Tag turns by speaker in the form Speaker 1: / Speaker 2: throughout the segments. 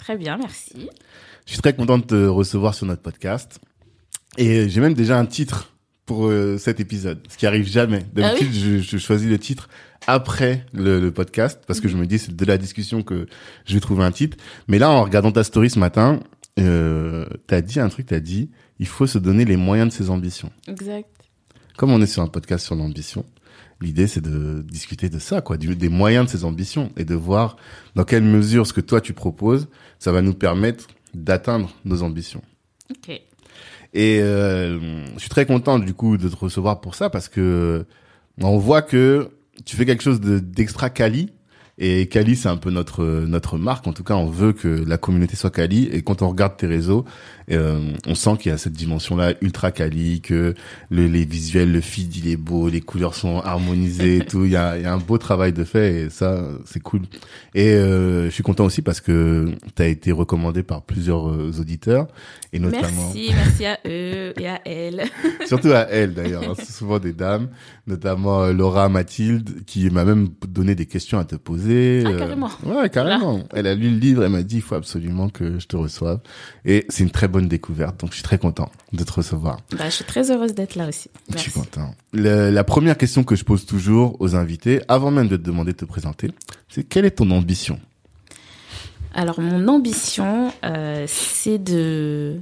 Speaker 1: Très bien, merci.
Speaker 2: Je suis très content de te recevoir sur notre podcast. Et j'ai même déjà un titre pour euh, cet épisode, ce qui arrive jamais. D'habitude,
Speaker 1: Ah oui
Speaker 2: je, je choisis le titre après le, le podcast parce que je me dis c'est de la discussion que je vais trouver un titre. Mais là, en regardant ta story ce matin, euh, t'as dit un truc, t'as dit il faut se donner les moyens de ses ambitions.
Speaker 1: Exact.
Speaker 2: Comme on est sur un podcast sur l'ambition, l'idée c'est de discuter de ça, quoi, du- des moyens de ses ambitions et de voir dans quelle mesure ce que toi tu proposes, ça va nous permettre d'atteindre nos ambitions.
Speaker 1: Ok.
Speaker 2: Et euh, je suis très content du coup de te recevoir pour ça parce que on voit que tu fais quelque chose de- d'extra quali. Et Kali, c'est un peu notre notre marque. En tout cas, on veut que la communauté soit Kali. Et quand on regarde tes réseaux, euh, on sent qu'il y a cette dimension-là ultra Kali, que le, les visuels, le feed, il est beau, les couleurs sont harmonisées et tout. Il y a, y a un beau travail de fait et ça, c'est cool. Et euh, je suis content aussi parce que tu as été recommandé par plusieurs euh, auditeurs et notamment
Speaker 1: Merci, merci à eux et à elle.
Speaker 2: surtout à elle d'ailleurs. hein. C'est souvent des dames, notamment euh, Laura Mathilde, qui m'a même donné des questions à te poser.
Speaker 1: Ah,
Speaker 2: euh,
Speaker 1: carrément.
Speaker 2: Ouais, carrément. Elle a lu le livre, elle m'a dit il faut absolument que je te reçoive. Et c'est une très bonne découverte, donc je suis très content de te recevoir.
Speaker 1: Bah, je suis très heureuse d'être là aussi.
Speaker 2: Je suis content. Le- la première question que je pose toujours aux invités, avant même de te demander de te présenter, c'est quelle est ton ambition?
Speaker 1: Alors, mon ambition, euh, c'est de,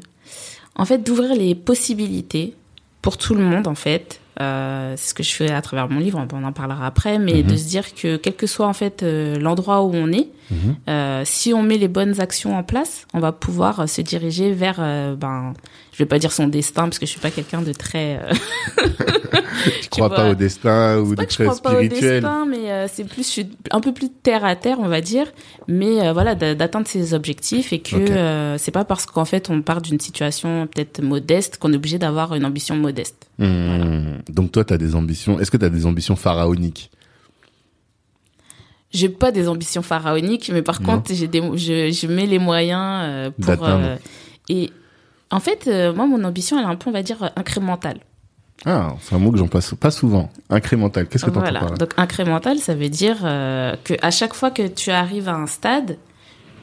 Speaker 1: en fait, d'ouvrir les possibilités pour tout le monde, en fait. Euh, c'est ce que je fais à travers mon livre, on en parlera après, mais
Speaker 2: Mhm.
Speaker 1: de se dire que quel que soit en fait euh, l'endroit où on est,
Speaker 2: Mhm.
Speaker 1: euh, si on met les bonnes actions en place, on va pouvoir euh, se diriger vers, ben, je vais pas dire son destin parce que je suis pas quelqu'un de très euh,
Speaker 2: Tu crois
Speaker 1: vois,
Speaker 2: pas au destin ou de
Speaker 1: que je
Speaker 2: très
Speaker 1: crois pas au
Speaker 2: spirituel
Speaker 1: destin, mais c'est plus, je suis un peu plus terre à terre, on va dire. Mais voilà, d'a- d'atteindre ses objectifs et que
Speaker 2: Ok.
Speaker 1: euh, c'est pas parce qu'en fait on part d'une situation peut-être modeste qu'on est obligé d'avoir une ambition modeste.
Speaker 2: Hmm. Donc toi, tu as des ambitions. Est-ce que tu as des ambitions pharaoniques?
Speaker 1: J'ai pas des ambitions pharaoniques, mais par
Speaker 2: Non.
Speaker 1: contre, j'ai des, je, je mets les moyens euh, pour. Euh, et en fait, euh, moi, mon ambition, elle est un peu, on va dire, incrémentale.
Speaker 2: Ah, c'est un mot que j'en passe pas souvent. Incrémental. Qu'est-ce que tu
Speaker 1: Voilà.
Speaker 2: entends par là?
Speaker 1: Donc incrémental, ça veut dire que à chaque fois que tu arrives à un stade,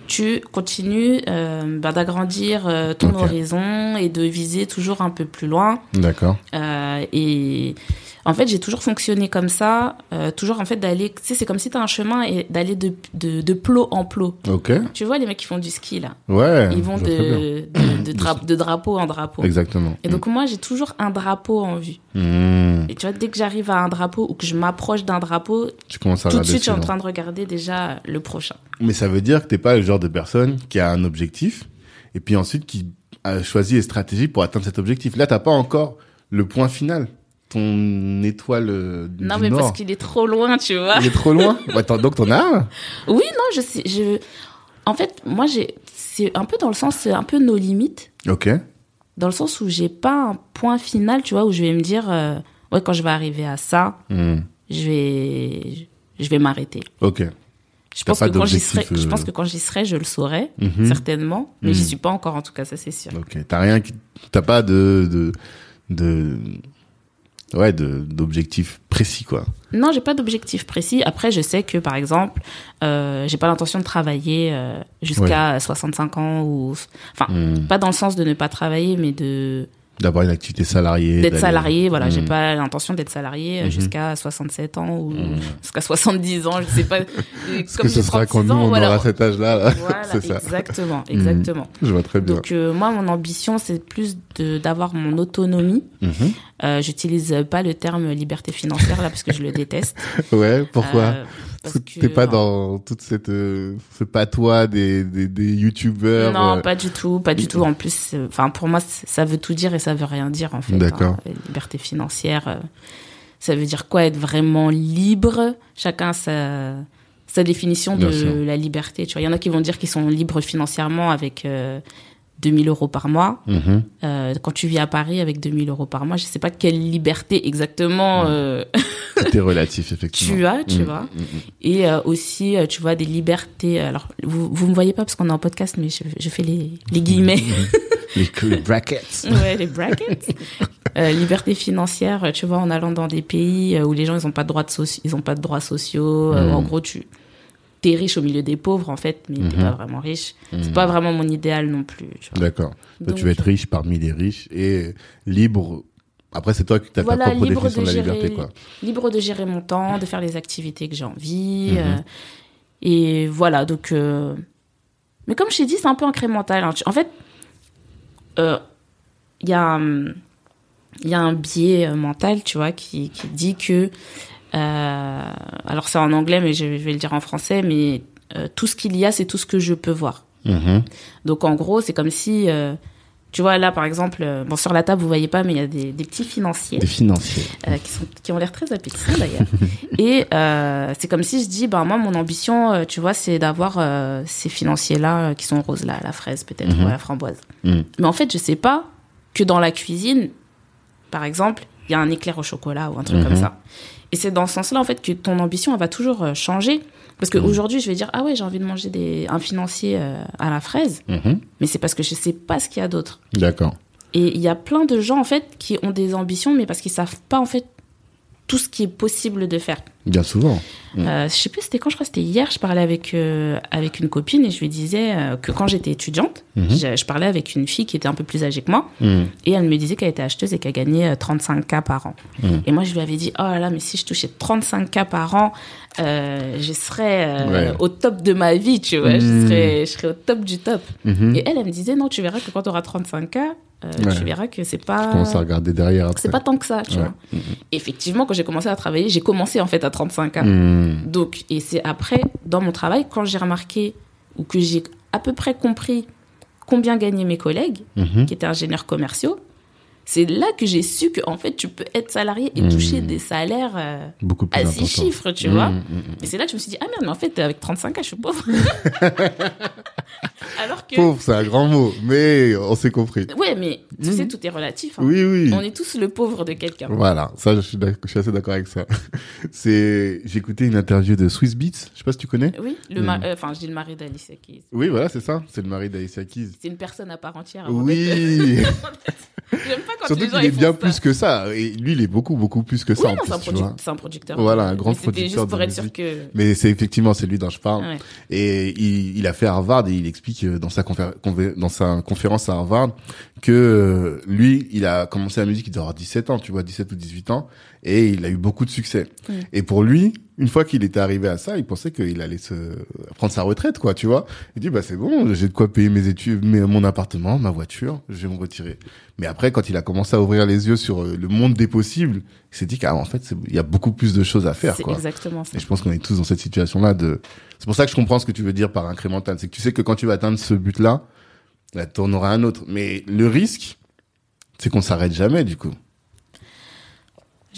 Speaker 1: tu continues euh, bah, d'agrandir euh, ton horizon et de viser toujours un peu plus loin.
Speaker 2: D'accord.
Speaker 1: Euh, et en fait, j'ai toujours fonctionné comme ça, euh, toujours en fait d'aller, tu sais, c'est comme si tu as un chemin et d'aller de, de, de plot en plot.
Speaker 2: Ok.
Speaker 1: Tu vois les mecs qui font du ski là,
Speaker 2: Ouais.
Speaker 1: ils vont de, de, de, dra- de drapeau en drapeau.
Speaker 2: Exactement.
Speaker 1: Et donc moi, j'ai toujours un drapeau en vue.
Speaker 2: Hmm.
Speaker 1: Et tu vois, dès que j'arrive à un drapeau ou que je m'approche d'un drapeau,
Speaker 2: Tu commences à
Speaker 1: tout de suite, je suis en train de regarder déjà le prochain.
Speaker 2: Mais ça veut dire que t'es pas le genre de personne qui a un objectif et puis ensuite qui a choisi les stratégies pour atteindre cet objectif. Là, t'as pas encore le point final. Ton étoile euh, du
Speaker 1: Non, mais
Speaker 2: Nord.
Speaker 1: parce qu'il est trop loin, tu vois.
Speaker 2: Il est trop loin? Donc t'en as un?
Speaker 1: Oui, non, je sais. Je... En fait, moi, j'ai. C'est un peu dans le sens, c'est un peu nos limites.
Speaker 2: Ok.
Speaker 1: Dans le sens où j'ai pas un point final, tu vois, où je vais me dire, euh, ouais, quand je vais arriver à ça,
Speaker 2: Hmm.
Speaker 1: je vais, je vais m'arrêter.
Speaker 2: Ok.
Speaker 1: Je pense, que quand j'y serai, je
Speaker 2: euh,
Speaker 1: pense que quand j'y serai, je le saurai,
Speaker 2: Mhm.
Speaker 1: certainement. Mais
Speaker 2: Mhm.
Speaker 1: j'y suis pas encore, en tout cas, ça c'est sûr.
Speaker 2: Ok. T'as rien qui, t'as pas de, de, de, ouais, d'objectifs précis, quoi.
Speaker 1: Non, j'ai pas d'objectif précis. Après, je sais que, par exemple, euh, j'ai pas l'intention de travailler euh, jusqu'à 65 ans ou, enfin,
Speaker 2: Hmm.
Speaker 1: pas dans le sens de ne pas travailler, mais de
Speaker 2: D'avoir une activité salariée.
Speaker 1: d'être salarié. Voilà, j'ai
Speaker 2: Hmm.
Speaker 1: pas l'intention d'être salarié euh,
Speaker 2: Mhm.
Speaker 1: jusqu'à 67 ans ou
Speaker 2: Hmm.
Speaker 1: jusqu'à 70 ans. Je sais pas.
Speaker 2: Parce que ce sera quand nous, on
Speaker 1: voilà.
Speaker 2: aura cet âge-là. là.
Speaker 1: Voilà,
Speaker 2: c'est ça.
Speaker 1: exactement, exactement.
Speaker 2: Je vois très bien.
Speaker 1: Donc euh, moi, mon ambition, c'est plus de d'avoir mon autonomie.
Speaker 2: Mhm.
Speaker 1: Euh, J'utilise pas le terme liberté financière là parce que je le déteste.
Speaker 2: Ouais, pourquoi?
Speaker 1: Euh,
Speaker 2: Parce que t'es pas dans toute cette euh, ce patois des des, des youtubeurs.
Speaker 1: Non,
Speaker 2: euh,
Speaker 1: pas du tout, pas du tout. En plus, euh, enfin pour moi, ça veut tout dire et ça veut rien dire en fait.
Speaker 2: D'accord.
Speaker 1: hein. Liberté financière, euh, ça veut dire quoi être vraiment libre? Chacun sa sa définition de
Speaker 2: sûr.
Speaker 1: la liberté. Tu vois, il y en a qui vont dire qu'ils sont libres financièrement avec 2000 euros par mois.
Speaker 2: mhm.
Speaker 1: Euh, quand tu vis à Paris avec 2000 euros par mois, je sais pas quelle liberté exactement euh,
Speaker 2: Tout est relatif effectivement.
Speaker 1: tu as, tu
Speaker 2: Mhm,
Speaker 1: vois.
Speaker 2: mhm.
Speaker 1: Et euh, aussi, euh, tu vois, des libertés. Alors, vous, vous me voyez pas parce qu'on est en podcast, mais je, je fais les, les guillemets.
Speaker 2: Les, les brackets.
Speaker 1: ouais, les brackets. Euh, liberté financière, tu vois, en allant dans des pays euh, où les gens ils ont pas de droits de soci- ils ont pas de droits sociaux. euh. En gros, tu t'es riche au milieu des pauvres en fait, mais t'es
Speaker 2: Mhm.
Speaker 1: pas vraiment riche.
Speaker 2: Mhm.
Speaker 1: C'est pas vraiment mon idéal non plus.
Speaker 2: D'accord. Toi,
Speaker 1: Donc,
Speaker 2: tu veux être riche parmi les riches et libre. Après, c'est toi qui as
Speaker 1: Voilà,
Speaker 2: ta propre
Speaker 1: libre
Speaker 2: définition de,
Speaker 1: de
Speaker 2: la
Speaker 1: gérer-
Speaker 2: liberté, quoi.
Speaker 1: libre de gérer mon temps, de faire les activités que j'ai envie.
Speaker 2: Mhm.
Speaker 1: euh, et voilà, donc. euh, Mais comme je t'ai dit, c'est un peu incrémental. hein. En fait, euh, il y a. y a un biais euh, mental, tu vois, qui, qui dit que. Euh, alors, c'est en anglais, mais je, je vais le dire en français, mais euh, tout ce qu'il y a, c'est tout ce que je peux voir.
Speaker 2: Mhm.
Speaker 1: Donc, en gros, c'est comme si. euh, tu vois, là, par exemple, euh, bon, sur la table, vous voyez pas, mais il y a des, des petits financiers
Speaker 2: Des financiers.
Speaker 1: euh, qui, sont, qui ont l'air très appétissants d'ailleurs. et euh, c'est comme si je dis, ben moi, mon ambition, tu vois, c'est d'avoir ces financiers-là qui sont roses là, la fraise peut-être,
Speaker 2: Mhm.
Speaker 1: ou la framboise.
Speaker 2: Mhm.
Speaker 1: Mais en fait, je sais pas que dans la cuisine, par exemple, il y a un éclair au chocolat ou un truc
Speaker 2: Mhm.
Speaker 1: comme ça. Et c'est dans ce sens-là, en fait, que ton ambition, elle va toujours euh, changer. Parce qu'aujourd'hui, je vais dire, ah ouais, j'ai envie de manger des, un financier euh, à la fraise,
Speaker 2: Mhm.
Speaker 1: mais c'est parce que je sais pas ce qu'il y a d'autre.
Speaker 2: D'accord.
Speaker 1: Et il y a plein de gens, en fait, qui ont des ambitions, mais parce qu'ils savent pas, en fait, tout ce qui est possible de faire.
Speaker 2: Bien souvent.
Speaker 1: Euh, je sais plus, c'était quand, je crois que c'était hier, je parlais avec, euh, avec une copine et je lui disais euh, que quand j'étais étudiante,
Speaker 2: Mhm.
Speaker 1: je, je parlais avec une fille qui était un peu plus âgée que moi
Speaker 2: Mhm.
Speaker 1: et elle me disait qu'elle était acheteuse et qu'elle gagnait euh, 35K par an.
Speaker 2: Mhm.
Speaker 1: Et moi, je lui avais dit, oh là là, mais si je touchais 35K par an, euh, je serais euh,
Speaker 2: Ouais.
Speaker 1: au top de ma vie, tu vois, je, serais, je serais au top du top. Et elle, elle me disait, non, tu verras que quand tu auras 35K, euh,
Speaker 2: Ouais.
Speaker 1: tu verras que c'est pas...
Speaker 2: commence à regarder derrière.
Speaker 1: C'est pas tant que ça, tu
Speaker 2: Ouais.
Speaker 1: vois. Effectivement, quand j'ai commencé à travailler, j'ai commencé en fait à 35 ans.
Speaker 2: Mhm.
Speaker 1: Donc, et c'est après, dans mon travail, quand j'ai remarqué ou que j'ai à peu près compris combien gagnaient mes collègues,
Speaker 2: Mhm.
Speaker 1: qui étaient ingénieurs commerciaux, c'est là que j'ai su que en fait, tu peux être salarié et toucher des salaires euh,
Speaker 2: Beaucoup plus
Speaker 1: à six chiffres, tu vois.
Speaker 2: Mhm, mhm.
Speaker 1: Et c'est là que je me suis dit, ah merde, mais en fait, avec 35 ans, je suis pauvre. Alors que.
Speaker 2: Pauvre, c'est un grand mot, mais on s'est compris.
Speaker 1: Ouais, mais tu sais, tout est relatif. hein.
Speaker 2: Oui, oui.
Speaker 1: On est tous le pauvre de quelqu'un.
Speaker 2: Voilà, ça, je suis, je assez d'accord avec ça. C'est, écouté une interview de Swiss Beats. Je sais pas si tu connais.
Speaker 1: Oui, le euh, enfin, je dis le mari d'Alicia Keys.
Speaker 2: Oui, voilà, c'est ça. C'est le mari d'Alicia Keys.
Speaker 1: C'est une personne à part entière.
Speaker 2: Oui.
Speaker 1: J'aime pas quand
Speaker 2: Surtout
Speaker 1: les gens
Speaker 2: qu'il est bien
Speaker 1: ça.
Speaker 2: plus que ça. Et lui, il est beaucoup, beaucoup plus que ça
Speaker 1: Oui,
Speaker 2: en
Speaker 1: non,
Speaker 2: plus,
Speaker 1: c'est un, produ- producteur.
Speaker 2: Voilà, un grand
Speaker 1: mais
Speaker 2: producteur
Speaker 1: juste pour
Speaker 2: de
Speaker 1: être sûr
Speaker 2: musique.
Speaker 1: que.
Speaker 2: Mais c'est effectivement, c'est lui dont je parle.
Speaker 1: Ouais.
Speaker 2: Et il, il a fait Harvard et il explique euh, dans sa, dans sa conférence à Harvard que euh, lui, il a commencé la musique, il doit avoir 17 ans, tu vois, 17 ou 18 ans, et il a eu beaucoup de succès. Et pour lui, une fois qu'il était arrivé à ça, il pensait qu'il allait se prendre sa retraite, quoi, tu vois. Il dit, bah c'est bon, j'ai de quoi payer mes études, mes- mon appartement, ma voiture, je vais me retirer. Mais après, quand il a commencé à ouvrir les yeux sur euh, le monde des possibles, il s'est dit qu'en fait, il y a beaucoup plus de choses à faire,
Speaker 1: C'est
Speaker 2: quoi.
Speaker 1: exactement ça.
Speaker 2: Et je pense qu'on est tous dans cette situation-là de. C'est pour ça que je comprends ce que tu veux dire par incrémental. C'est que tu sais que quand tu vas atteindre ce but-là, là, tu en auras un autre. Mais le risque, c'est qu'on s'arrête jamais, du coup.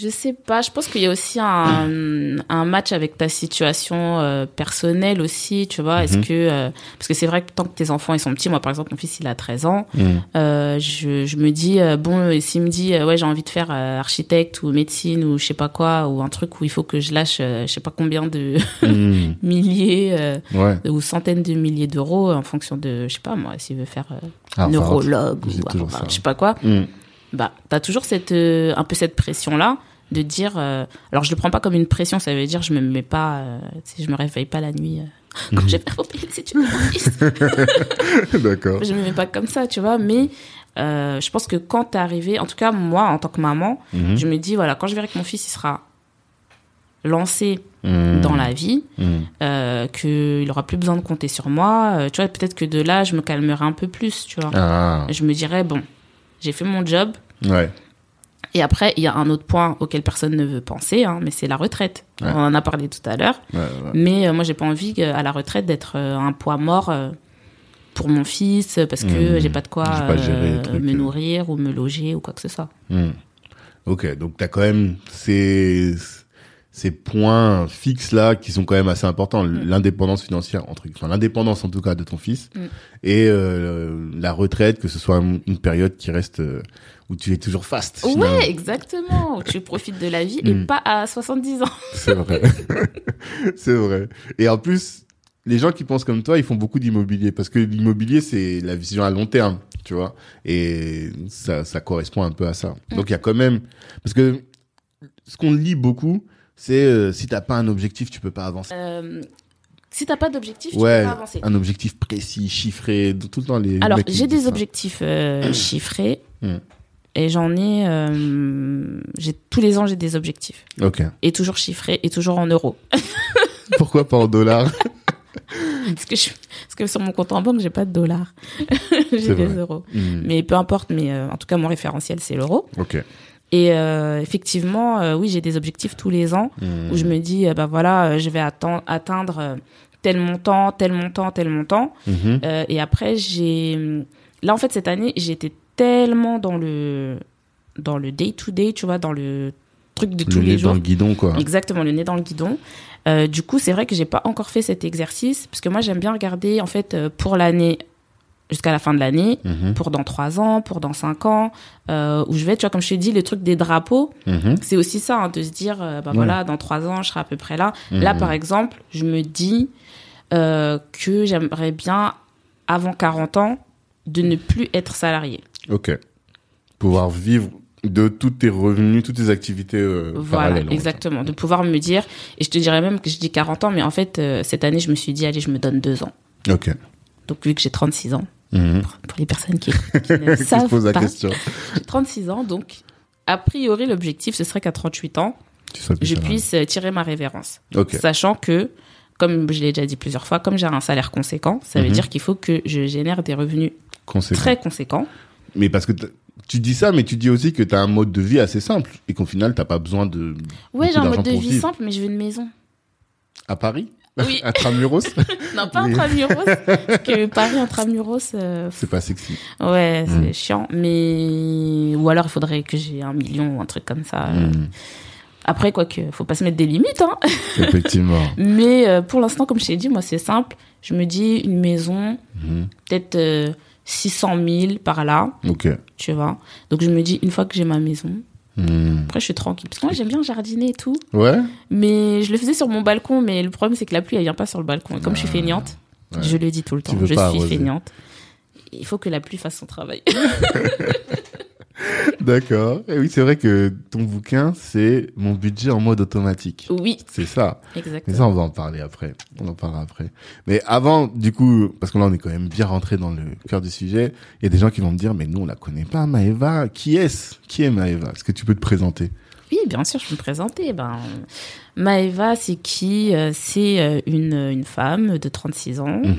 Speaker 1: Je sais pas, je pense qu'il y a aussi un, un match avec ta situation euh, personnelle aussi, tu vois. Est-ce
Speaker 2: Mhm.
Speaker 1: que. euh, parce que c'est vrai que tant que tes enfants ils sont petits, moi par exemple, mon fils il a 13 ans,
Speaker 2: Mm.
Speaker 1: euh, je, je me dis, euh, bon, et s'il me dit, euh, ouais, j'ai envie de faire euh, architecte ou médecine ou je sais pas quoi, ou un truc où il faut que je lâche euh, je sais pas combien de
Speaker 2: Mm.
Speaker 1: milliers euh,
Speaker 2: Ouais.
Speaker 1: ou centaines de milliers d'euros en fonction de, je sais pas moi, s'il veut faire euh,
Speaker 2: Harvard.
Speaker 1: neurologue ou
Speaker 2: ça.
Speaker 1: je sais pas quoi. Bah, t'as toujours cette, euh, un peu cette pression-là de dire. euh, alors, je le prends pas comme une pression, ça veut dire je me mets pas, euh, je me réveille pas la nuit. euh, quand les études de mon fils.
Speaker 2: D'accord.
Speaker 1: je me mets pas comme ça, tu vois. Mais je pense que quand t'es arrivé, en tout cas, moi, en tant que maman,
Speaker 2: Mhm.
Speaker 1: je me dis, voilà, quand je verrai que mon fils il sera lancé
Speaker 2: Mhm.
Speaker 1: dans la vie,
Speaker 2: Mhm.
Speaker 1: qu'il aura plus besoin de compter sur moi, tu vois, peut-être que de là, je me calmerai un peu plus, tu vois.
Speaker 2: Ah,
Speaker 1: Je me dirais, bon, j'ai fait mon job.
Speaker 2: ouais.
Speaker 1: Et après, il y a un autre point auquel personne ne veut penser, hein, mais c'est la retraite.
Speaker 2: Ouais.
Speaker 1: On en a parlé tout à l'heure.
Speaker 2: ouais.
Speaker 1: Mais euh, moi, j'ai pas envie à la retraite d'être euh, un poids mort euh, pour mon fils parce que
Speaker 2: Mmh.
Speaker 1: j'ai pas de quoi
Speaker 2: pas
Speaker 1: euh, me nourrir ou me loger ou quoi que ce soit.
Speaker 2: Hmm. Ok, donc t'as quand même ces ces points fixes là qui sont quand même assez importants. L'indépendance financière, entre enfin l'indépendance en tout cas de ton fils
Speaker 1: Mm.
Speaker 2: et euh, la retraite, que ce soit une période qui reste euh, où tu es toujours fast. finalement.
Speaker 1: Ouais, exactement. Tu profites de la vie et
Speaker 2: Mm.
Speaker 1: pas à 70 ans.
Speaker 2: C'est vrai. c'est vrai. Et en plus, les gens qui pensent comme toi, ils font beaucoup d'immobilier parce que l'immobilier, c'est la vision à long terme, tu vois. Et ça, ça correspond un peu à ça. Donc il y a quand même, parce que ce qu'on lit beaucoup, c'est euh, si t'as pas un objectif, tu peux pas avancer.
Speaker 1: Euh, si t'as pas d'objectif, tu
Speaker 2: ouais,
Speaker 1: peux pas avancer.
Speaker 2: un objectif précis, chiffré, tout le temps les.
Speaker 1: Alors, j'ai des
Speaker 2: ça.
Speaker 1: objectifs euh, chiffrés
Speaker 2: Mm.
Speaker 1: et j'en ai, euh, j'ai tous les ans j'ai des objectifs
Speaker 2: Ok.
Speaker 1: et toujours chiffrés et toujours en euros.
Speaker 2: Pourquoi pas en dollars?
Speaker 1: Parce que je, parce que sur mon compte en banque j'ai pas de dollars, j'ai des
Speaker 2: vrai.
Speaker 1: euros.
Speaker 2: Hmm.
Speaker 1: Mais peu importe, mais en tout cas mon référentiel c'est l'euro.
Speaker 2: Ok.
Speaker 1: Et euh, effectivement, euh, oui j'ai des objectifs tous les ans où je me dis, euh, bah voilà, euh, je vais atteindre tel montant, tel montant, tel montant. Euh, et après, j'ai. Là, en fait, cette année, j'étais tellement dans le dans le day to day, tu vois, dans le truc de tous
Speaker 2: Le nez
Speaker 1: les
Speaker 2: dans
Speaker 1: jours.
Speaker 2: le guidon, quoi.
Speaker 1: Exactement, le nez dans le guidon. Du coup, c'est vrai que j'ai pas encore fait cet exercice parce que moi, j'aime bien regarder en fait pour l'année jusqu'à la fin de l'année,
Speaker 2: Mhm.
Speaker 1: pour dans trois ans, pour dans cinq ans, euh, où je vais, tu vois, comme je t'ai dit, les trucs des drapeaux,
Speaker 2: Mhm.
Speaker 1: c'est aussi ça, hein, de se dire, euh, bah
Speaker 2: Ouais.
Speaker 1: voilà, dans trois ans, je serai à peu près là. Là,
Speaker 2: Mhm.
Speaker 1: par exemple, je me dis euh, que j'aimerais bien, avant 40 ans, de ne plus être salarié.
Speaker 2: Ok. Pouvoir vivre de tous tes revenus, toutes tes activités euh,
Speaker 1: Voilà,
Speaker 2: parallèles.
Speaker 1: exactement. De pouvoir me dire, et je te dirais même que je dis 40 ans, mais en fait, euh, cette année, je me suis dit, allez, je me donne deux ans.
Speaker 2: Ok.
Speaker 1: Donc, vu que j'ai 36 ans,
Speaker 2: Mhm.
Speaker 1: pour, pour les personnes qui, qui ne
Speaker 2: Qui se
Speaker 1: savent
Speaker 2: pose la
Speaker 1: pas,
Speaker 2: question.
Speaker 1: j'ai 36 ans, donc, a priori, l'objectif, ce serait qu'à 38 ans,
Speaker 2: Tu
Speaker 1: je puisse euh, tirer ma révérence. Sachant que, comme je l'ai déjà dit plusieurs fois, comme j'ai un salaire conséquent, ça veut
Speaker 2: Mhm.
Speaker 1: dire qu'il faut que je génère des revenus
Speaker 2: Conséquent.
Speaker 1: très conséquents.
Speaker 2: Mais parce que tu dis ça, mais tu dis aussi que tu as un mode de vie assez simple et qu'au final, t'as pas besoin de.
Speaker 1: Ouais, j'ai un mode de vie
Speaker 2: vivre.
Speaker 1: simple, mais je veux une maison.
Speaker 2: À Paris?
Speaker 1: Oui.
Speaker 2: Intramuros
Speaker 1: Non, pas intramuros, parce que Paris intramuros, euh,
Speaker 2: C'est pas sexy.
Speaker 1: ouais, c'est
Speaker 2: Mm.
Speaker 1: chiant. Mais ou alors il faudrait que j'ai un million ou un truc comme ça.
Speaker 2: Mhm.
Speaker 1: Après, quoi que, faut pas se mettre des limites. Hein.
Speaker 2: Effectivement.
Speaker 1: Mais euh, pour l'instant, comme je t'ai dit, moi c'est simple. Je me dis une maison,
Speaker 2: Mhm.
Speaker 1: peut-être euh, 600 000 par là,
Speaker 2: Ok.
Speaker 1: tu vois. Donc je me dis une fois que j'ai ma maison,
Speaker 2: Mhm.
Speaker 1: après je suis tranquille. Parce que moi j'aime bien jardiner et tout.
Speaker 2: Ouais
Speaker 1: Mais je le faisais sur mon balcon, mais le problème c'est que la pluie elle vient pas sur le balcon. Et comme je suis
Speaker 2: Ah,
Speaker 1: feignante,
Speaker 2: ouais.
Speaker 1: je le dis tout le temps, je suis
Speaker 2: arroser.
Speaker 1: feignante. Il faut que la pluie fasse son travail.
Speaker 2: D'accord. Et oui, c'est vrai que ton bouquin, c'est mon budget en mode automatique.
Speaker 1: oui,
Speaker 2: C'est ça. Mais
Speaker 1: exactement.
Speaker 2: ça, on va en parler après. On en parlera après. Mais avant, du coup, parce que là, on est quand même bien rentré dans le cœur du sujet, il y a des gens qui vont me dire, mais nous, on la connaît pas, Maëva. Qui est-ce? Qui est Maëva? Est-ce que tu peux te présenter?
Speaker 1: Oui, bien sûr, je peux me présenter. Ben, Maëva, c'est qui? Euh, C'est euh, une, une femme de 36 ans.
Speaker 2: Mhm.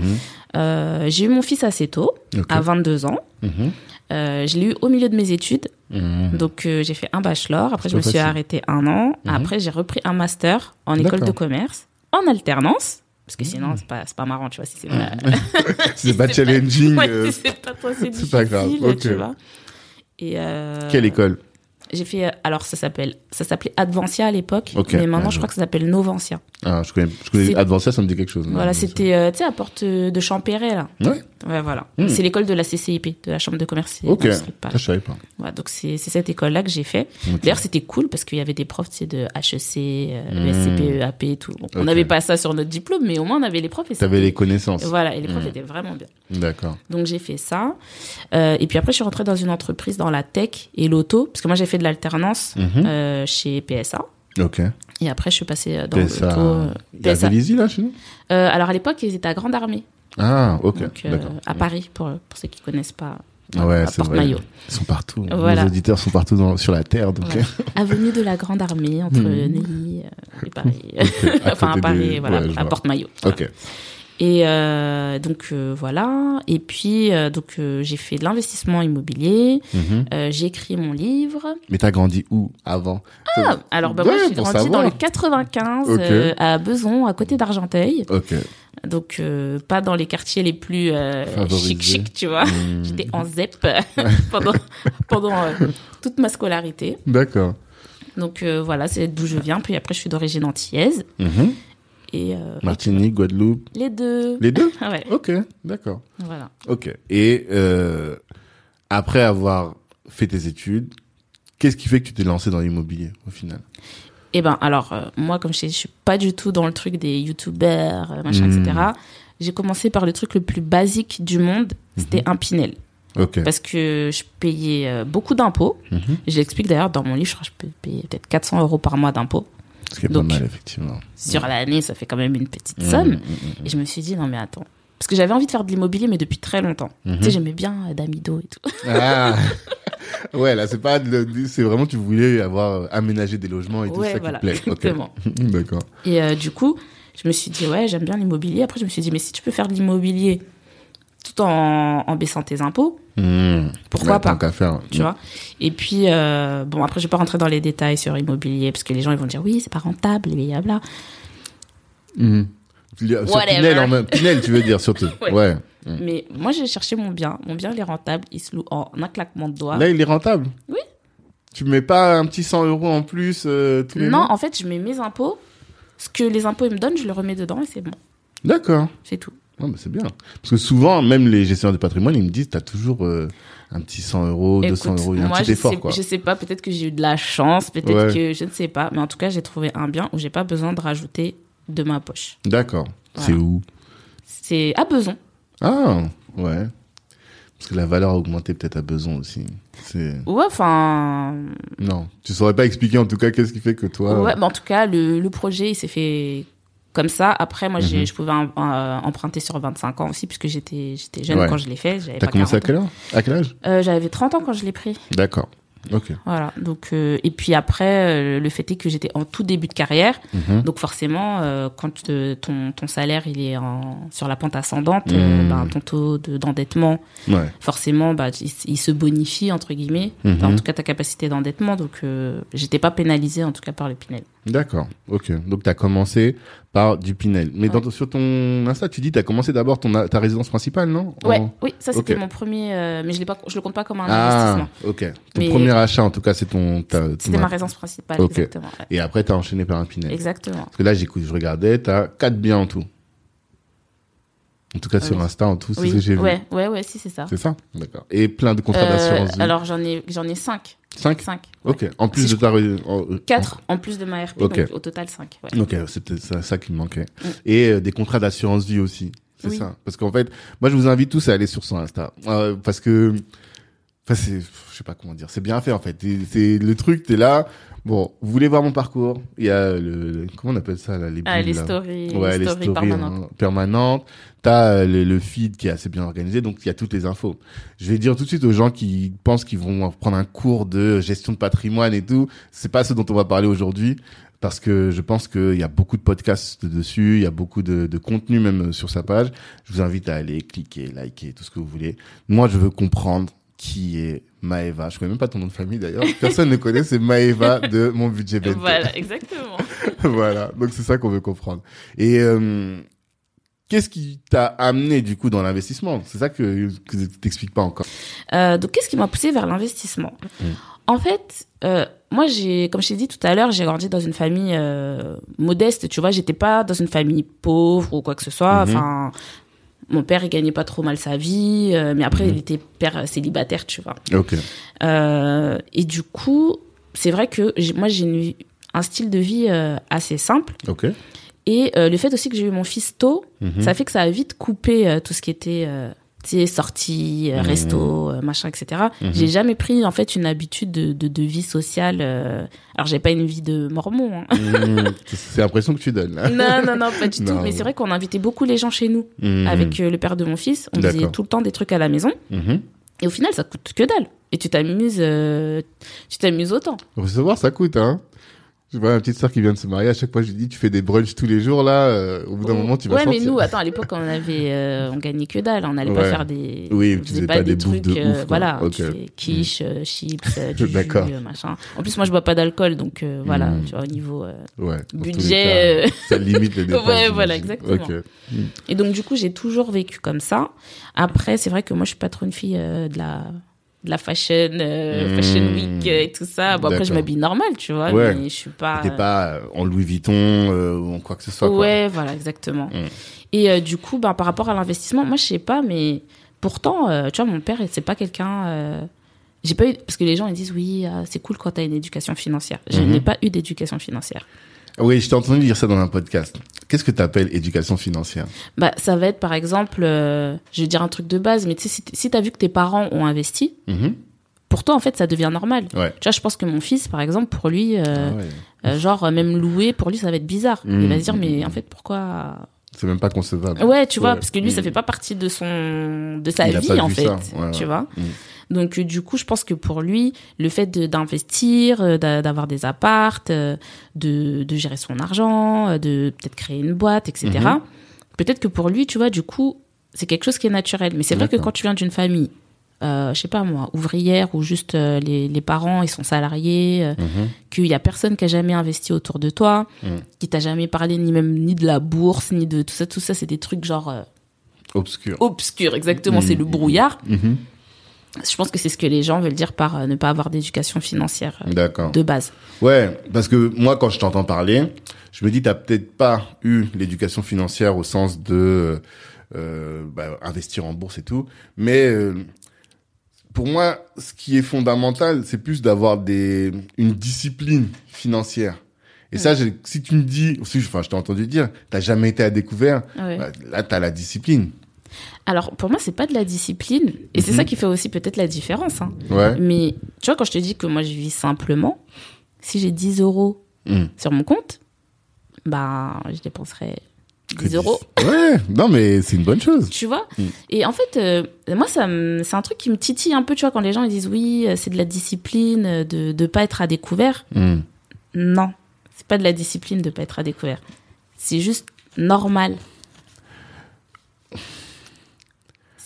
Speaker 1: Euh, j'ai eu mon fils assez tôt,
Speaker 2: Ok.
Speaker 1: à 22 ans.
Speaker 2: Mhm.
Speaker 1: Euh, je l'ai eu au milieu de mes études.
Speaker 2: Mhm.
Speaker 1: Donc, euh, j'ai fait un bachelor. Après, je me suis arrêtée un an.
Speaker 2: Mhm.
Speaker 1: Après, j'ai repris un master en école de commerce, en alternance. Parce que
Speaker 2: Mhm.
Speaker 1: sinon, c'est pas, pas marrant, tu vois, si c'est pas...
Speaker 2: C'est pas
Speaker 1: pas-
Speaker 2: challenging.
Speaker 1: Ouais,
Speaker 2: euh,
Speaker 1: si c'est pas trop, c'est
Speaker 2: pas grave,
Speaker 1: difficile,
Speaker 2: ok.
Speaker 1: tu vois. Et euh,
Speaker 2: Quelle école?
Speaker 1: J'ai fait, euh, alors ça s'appelle, ça s'appelait Advancia à l'époque, mais maintenant je crois que ça s'appelle Novancia.
Speaker 2: Ah, je connais, je connais Advancia, ça me dit quelque chose.
Speaker 1: Voilà, c'était, euh, tu sais, à Porte de Champéret, là.
Speaker 2: Ouais.
Speaker 1: Ouais, voilà.
Speaker 2: Hmm.
Speaker 1: C'est l'école de la CCIP, de la Chambre de commerce
Speaker 2: Ok.
Speaker 1: de
Speaker 2: Ça,
Speaker 1: Paris.
Speaker 2: je savais pas.
Speaker 1: Donc c'est cette école-là que j'ai fait. D'ailleurs, c'était cool parce qu'il y avait des profs, tu sais, de HEC, euh. ESCP, EAP et tout. Bon, On n'avait pas ça sur notre diplôme, mais au moins on avait les profs. et
Speaker 2: T'avais les connaissances.
Speaker 1: Voilà, et les profs
Speaker 2: Hmm.
Speaker 1: étaient vraiment bien.
Speaker 2: D'accord.
Speaker 1: Donc j'ai fait ça. Euh, et puis après, je suis rentrée dans une entreprise dans la tech et l'auto, parce que moi j'ai fait de l'alternance
Speaker 2: Mhm.
Speaker 1: euh, chez PSA.
Speaker 2: Ok.
Speaker 1: Et après, je suis passée euh, dans
Speaker 2: PSA.
Speaker 1: l'auto. euh,
Speaker 2: Il y a
Speaker 1: PSA.
Speaker 2: Vélizy, là, chez nous?
Speaker 1: Euh, alors à l'époque, ils étaient à Grande Armée,
Speaker 2: Ah, ok.
Speaker 1: donc euh, à Paris, pour, pour ceux qui connaissent pas.
Speaker 2: Ah ouais, c'est vrai.
Speaker 1: Porte-Maillot.
Speaker 2: Ils sont partout.
Speaker 1: Voilà.
Speaker 2: Les auditeurs sont partout dans- sur la Terre, donc.
Speaker 1: Avenue de la Grande Armée, entre. Neuilly euh, et Paris. enfin, à Paris, voilà,
Speaker 2: ouais,
Speaker 1: à. Porte-Maillot. voilà.
Speaker 2: Ok.
Speaker 1: Et euh, donc euh, voilà. Et puis euh, donc j'ai fait de l'investissement immobilier.
Speaker 2: Mhm.
Speaker 1: J'ai écrit mon livre.
Speaker 2: Mais t'as grandi où avant
Speaker 1: Ah, alors bah,
Speaker 2: Ouais,
Speaker 1: moi j'ai grandi
Speaker 2: savoir.
Speaker 1: dans le 95
Speaker 2: Ok.
Speaker 1: euh, à Beson, à côté d'Argenteuil.
Speaker 2: Ok.
Speaker 1: Donc euh, pas dans les quartiers les plus euh, chic chic, tu vois.
Speaker 2: Hmm.
Speaker 1: J'étais en ZEP pendant pendant euh, toute ma scolarité.
Speaker 2: D'accord.
Speaker 1: Donc voilà, c'est d'où je viens. Puis après je suis d'origine antillaise
Speaker 2: Mhm.
Speaker 1: Et euh,
Speaker 2: Martinique, Guadeloupe.
Speaker 1: les deux.
Speaker 2: Les deux
Speaker 1: Ah ouais,
Speaker 2: Ok, d'accord.
Speaker 1: voilà.
Speaker 2: Ok. Et euh, après avoir fait tes études, qu'est-ce qui fait que tu t'es lancé dans l'immobilier au final?
Speaker 1: Eh ben, alors, euh, moi, comme je sais, je suis pas du tout dans le truc des youtubeurs, machin, etc. J'ai commencé par le truc le plus basique du monde, c'était un Pinel.
Speaker 2: Ok.
Speaker 1: Parce que je payais beaucoup d'impôts.
Speaker 2: Mhm.
Speaker 1: Je l'explique d'ailleurs dans mon livre, je crois que je peux payer peut-être 400 euros par mois d'impôts.
Speaker 2: Ce qui est
Speaker 1: Donc,
Speaker 2: pas mal, effectivement.
Speaker 1: Sur l'année, ça fait quand même une petite
Speaker 2: Mhm,
Speaker 1: somme.
Speaker 2: mhm,
Speaker 1: Et je me suis dit, non mais attends. Parce que j'avais envie de faire de l'immobilier, mais depuis très longtemps.
Speaker 2: mhm.
Speaker 1: Tu sais, j'aimais bien euh, Damido et tout.
Speaker 2: Ah Ouais, là, c'est pas. C'est vraiment, tu voulais avoir euh, aménagé des logements et tout
Speaker 1: Ouais,
Speaker 2: ça
Speaker 1: voilà,
Speaker 2: qui te plaît.
Speaker 1: Exactement.
Speaker 2: D'accord.
Speaker 1: Et euh, du coup, je me suis dit, ouais, j'aime bien l'immobilier. Après, je me suis dit, mais si tu peux faire de l'immobilier tout en, en baissant tes impôts,
Speaker 2: Mhm.
Speaker 1: Pourquoi
Speaker 2: Ouais,
Speaker 1: pas
Speaker 2: qu'à faire.
Speaker 1: tu vois. Et puis, euh, bon, après, je vais pas rentrer dans les détails sur immobilier, parce que les gens, ils vont dire, oui, c'est pas rentable, et blabla.
Speaker 2: Sur
Speaker 1: Whatever.
Speaker 2: Pinel, en même... Pinel, tu veux dire, surtout.
Speaker 1: Ouais.
Speaker 2: ouais.
Speaker 1: Mais moi, j'ai cherché mon bien. Mon bien, il est rentable. Il se loue en un claquement de doigts.
Speaker 2: Là, il est rentable.
Speaker 1: Oui.
Speaker 2: Tu mets pas un petit 100 euros en plus euh, tous les
Speaker 1: Non,
Speaker 2: mois
Speaker 1: en fait, je mets mes impôts. Ce que les impôts ils me donnent, je le remets dedans et c'est bon.
Speaker 2: D'accord.
Speaker 1: C'est tout.
Speaker 2: Ouais, bah, c'est bien. Parce que souvent, même les gestionnaires de patrimoine, ils me disent, t'as toujours euh, un petit 100 euros, 200
Speaker 1: Écoute,
Speaker 2: euros, il y a un petit
Speaker 1: je
Speaker 2: effort,
Speaker 1: sais,
Speaker 2: quoi.
Speaker 1: je sais pas, peut-être que j'ai eu de la chance, peut-être
Speaker 2: Ouais.
Speaker 1: que je ne sais pas. Mais en tout cas, j'ai trouvé un bien où j'ai pas besoin de rajouter de ma poche.
Speaker 2: D'accord.
Speaker 1: Voilà.
Speaker 2: C'est où?
Speaker 1: C'est à Beson.
Speaker 2: Ah, ouais. Parce que la valeur a augmenté peut-être à besoin aussi. C'est...
Speaker 1: Ouais, enfin.
Speaker 2: Non. Tu saurais pas expliquer en tout cas qu'est-ce qui fait que toi.
Speaker 1: Ouais, mais en tout cas, le, le projet, il s'est fait comme ça. Après, moi,
Speaker 2: Mhm.
Speaker 1: je pouvais un- un- emprunter sur 25 ans aussi, puisque j'étais j'étais jeune
Speaker 2: Ouais.
Speaker 1: quand je l'ai fait.
Speaker 2: T'as commencé à
Speaker 1: 40
Speaker 2: quelle heure À quel âge?
Speaker 1: Euh, J'avais 30 ans quand je l'ai pris.
Speaker 2: D'accord. Ok.
Speaker 1: Voilà. Donc, euh, et puis après, euh, le fait est que j'étais en tout début de carrière.
Speaker 2: Mhm.
Speaker 1: Donc forcément, euh, quand euh, ton, ton salaire il est en, sur la pente ascendante, euh,
Speaker 2: Mhm.
Speaker 1: ben, ton taux de- d'endettement,
Speaker 2: Ouais.
Speaker 1: forcément, bah, il, il se bonifie entre guillemets.
Speaker 2: Mhm.
Speaker 1: Enfin, en tout cas, ta capacité d'endettement. Donc, euh, j'étais pas pénalisée en tout cas par le Pinel.
Speaker 2: D'accord. Ok. Donc t'as commencé par du Pinel. Mais dans, sur ton Insta, tu dis t'as commencé d'abord ton ta résidence principale, non?
Speaker 1: Ouais,
Speaker 2: En-
Speaker 1: oui, ça c'était mon premier, euh, mais je l'ai pas, je le compte pas comme un
Speaker 2: Ah,
Speaker 1: investissement.
Speaker 2: ok. Ton
Speaker 1: Mais-
Speaker 2: premier achat, en tout cas, c'est ton. ta- ton-
Speaker 1: C'était ma résidence principale, exactement. ouais.
Speaker 2: Et après, t'as enchaîné par un Pinel.
Speaker 1: Exactement.
Speaker 2: Parce que là, j'écoute, je regardais, t'as quatre biens en tout. En tout cas, sur. Insta, en tout, c'est
Speaker 1: Oui,
Speaker 2: ce que j'ai vu.
Speaker 1: ouais, ouais, ouais, si c'est ça.
Speaker 2: C'est ça? D'accord. Et plein de contrats
Speaker 1: Euh,
Speaker 2: d'assurance vie.
Speaker 1: alors j'en ai, j'en ai cinq,
Speaker 2: Cinq?
Speaker 1: Cinq.
Speaker 2: Ok. En plus
Speaker 1: Si
Speaker 2: de ta. ré- en- euh,
Speaker 1: Quatre en plus de ma RP,
Speaker 2: Ok.
Speaker 1: donc au total cinq. Ouais.
Speaker 2: Ok, c'est peut-être ça, ça qui me manquait.
Speaker 1: Mm.
Speaker 2: Et euh, des contrats d'assurance vie aussi. C'est
Speaker 1: Oui.
Speaker 2: ça. Parce qu'en fait, moi, je vous invite tous à aller sur son Insta. Euh, parce que. Enfin, c'est. Je sais pas comment dire. C'est bien fait, en fait. C'est- C'est le truc, t'es là. Bon, vous voulez voir mon parcours? Il y a le. le- comment on appelle ça, là Les
Speaker 1: Ah,
Speaker 2: bulles,
Speaker 1: les
Speaker 2: là?
Speaker 1: stories,
Speaker 2: Ouais,
Speaker 1: les
Speaker 2: les
Speaker 1: stories
Speaker 2: stories
Speaker 1: permanentes.
Speaker 2: hein, permanentes. T'as euh, le, le feed qui est assez bien organisé, donc il y a toutes les infos. Je vais dire tout de suite aux gens qui pensent qu'ils vont prendre un cours de gestion de patrimoine et tout. C'est pas ce dont on va parler aujourd'hui. Parce que je pense qu'il y a beaucoup de podcasts dessus, il y a beaucoup de, de contenu même sur sa page. Je vous invite à aller cliquer, liker, tout ce que vous voulez. Moi, je veux comprendre qui est Maeva. Je connais même pas ton nom de famille d'ailleurs. Personne ne connaît, c'est Maeva de mon budget BNP.
Speaker 1: Voilà, exactement.
Speaker 2: voilà, donc c'est ça qu'on veut comprendre. Et euh, qu'est-ce qui t'a amené du coup dans l'investissement? C'est ça que, que t'expliques pas encore.
Speaker 1: Euh, donc, qu'est-ce qui m'a poussé vers l'investissement?
Speaker 2: Mm.
Speaker 1: En fait, euh, moi, j'ai, comme je t'ai dit tout à l'heure, j'ai grandi dans une famille euh, modeste. Tu vois, j'étais pas dans une famille pauvre ou quoi que ce soit.
Speaker 2: Mhm.
Speaker 1: Enfin, mon père, il gagnait pas trop mal sa vie, euh, mais après,
Speaker 2: Mhm.
Speaker 1: il était père célibataire, tu vois.
Speaker 2: Ok.
Speaker 1: Euh, et du coup, c'est vrai que j'ai- moi, j'ai un style de vie euh, assez simple.
Speaker 2: Ok.
Speaker 1: Et euh, le fait aussi que j'ai eu mon fils tôt,
Speaker 2: Mhm.
Speaker 1: ça fait que ça a vite coupé euh, tout ce qui était euh, tu sais, sorties, euh,
Speaker 2: Mhm.
Speaker 1: resto, euh, machin, etc.
Speaker 2: Mhm.
Speaker 1: J'ai jamais pris en fait une habitude de, de, de vie sociale. euh, Alors j'ai pas une vie de mormon. hein.
Speaker 2: Mhm. C'est l'impression que tu donnes là.
Speaker 1: non, non, non, pas du tout. Mais c'est vrai qu'on invitait beaucoup les gens chez nous avec le père de mon fils. On faisait tout le temps des trucs à la maison. Et au final, ça coûte que dalle. Et tu t'amuses, euh, tu t'amuses autant.
Speaker 2: Recevoir, ça coûte, hein. Je vois ma petite sœur qui vient de se marier. À chaque fois, je lui dis, tu fais des brunchs tous les jours, là. euh, au bout d'un moment, tu vas
Speaker 1: ouais, mais nous, attends, à l'époque, on avait, euh, on gagnait que dalle. On n'allait pas faire des,
Speaker 2: Oui,
Speaker 1: on
Speaker 2: tu faisais
Speaker 1: pas, des, trucs,
Speaker 2: de
Speaker 1: euh,
Speaker 2: ouf,
Speaker 1: voilà,
Speaker 2: Ok.
Speaker 1: tu fais quiche, euh, chips, du jus, machin. En plus, moi, je bois pas d'alcool, donc voilà,
Speaker 2: Mm.
Speaker 1: tu vois, au niveau
Speaker 2: Ouais.
Speaker 1: budget.
Speaker 2: cas, Ça limite les dépenses.
Speaker 1: Ouais, voilà, exactement. Et donc, du coup, j'ai toujours vécu comme ça. Après, c'est vrai que moi, je suis pas trop une fille de la de la fashion, euh, fashion week euh, et tout ça. Bon, après, je m'habille normal, tu vois,
Speaker 2: Ouais.
Speaker 1: mais je suis pas.
Speaker 2: T'es pas euh, en Louis Vuitton euh, ou en quoi que ce soit. quoi.
Speaker 1: Ouais, voilà, exactement.
Speaker 2: Mm.
Speaker 1: Et euh, du coup, ben, par rapport à l'investissement, moi, je sais pas, mais pourtant, tu vois, mon père, c'est pas quelqu'un. J'ai pas eu parce que les gens ils disent oui, c'est cool quand t'as une éducation financière. Je
Speaker 2: Mhm.
Speaker 1: n'ai pas eu d'éducation financière.
Speaker 2: Oui, je t'ai entendu dire ça dans un podcast. Qu'est-ce que tu appelles éducation financière?
Speaker 1: Bah, ça va être par exemple, euh, je vais dire un truc de base, mais tu sais, si t'as vu que tes parents ont investi,
Speaker 2: Mhm.
Speaker 1: pour toi en fait, ça devient normal.
Speaker 2: Ouais.
Speaker 1: Tu vois, je pense que mon fils, par exemple, pour lui, euh,
Speaker 2: Ah ouais.
Speaker 1: euh, genre même louer, pour lui, ça va être bizarre.
Speaker 2: Mhm.
Speaker 1: Il va se dire mais en fait, pourquoi?
Speaker 2: C'est même pas concevable.
Speaker 1: Ouais, tu vois, parce que lui, ça fait pas partie de son, de sa
Speaker 2: Il
Speaker 1: vie, en fait.
Speaker 2: ça.
Speaker 1: Tu vois.
Speaker 2: Mm.
Speaker 1: Donc, euh, du coup, je pense que pour lui, le fait d'investir, euh, d'a- d'avoir des appartes, euh, de, de gérer son argent, de peut-être créer une boîte, etc.
Speaker 2: Mhm.
Speaker 1: Peut-être que pour lui, tu vois, du coup, c'est quelque chose qui est naturel. Mais c'est vrai que quand tu viens d'une famille, euh, je sais pas moi, ouvrière ou juste euh, les, les parents, ils sont salariés, euh,
Speaker 2: Mhm.
Speaker 1: qu'il y a personne qui a jamais investi autour de toi,
Speaker 2: Mm.
Speaker 1: qui t'a jamais parlé ni même ni de la bourse, ni de tout ça, tout ça, c'est des trucs genre euh,
Speaker 2: Obscur.
Speaker 1: obscur, exactement, c'est le brouillard. Je pense que c'est ce que les gens veulent dire par euh, ne pas avoir d'éducation financière euh, de base.
Speaker 2: Ouais, parce que moi, quand je t'entends parler, je me dis, t'as peut-être pas eu l'éducation financière au sens de euh, bah, investir en bourse et tout, mais euh, pour moi, ce qui est fondamental, c'est plus d'avoir des une discipline financière. Et ça, si tu me dis, enfin, je t'ai entendu dire, t'as jamais été à découvert,
Speaker 1: Ouais.
Speaker 2: bah, là, t'as la discipline.
Speaker 1: Alors pour moi, c'est pas de la discipline, et c'est
Speaker 2: Mhm.
Speaker 1: ça qui fait aussi peut-être la différence. hein.
Speaker 2: Ouais.
Speaker 1: Mais tu vois, quand je te dis que moi je vis simplement, si j'ai 10 euros
Speaker 2: Mm.
Speaker 1: sur mon compte, bah je dépenserai 10
Speaker 2: Que
Speaker 1: euros.
Speaker 2: Ouais, non, mais c'est une bonne chose.
Speaker 1: Tu vois?
Speaker 2: Mm.
Speaker 1: Et en fait, euh, moi, ça c'est un truc qui me titille un peu, tu vois, quand les gens ils disent oui, euh, c'est de la discipline euh, de ne pas être à découvert.
Speaker 2: Mm.
Speaker 1: Non, c'est pas de la discipline de pas être à découvert. C'est juste normal.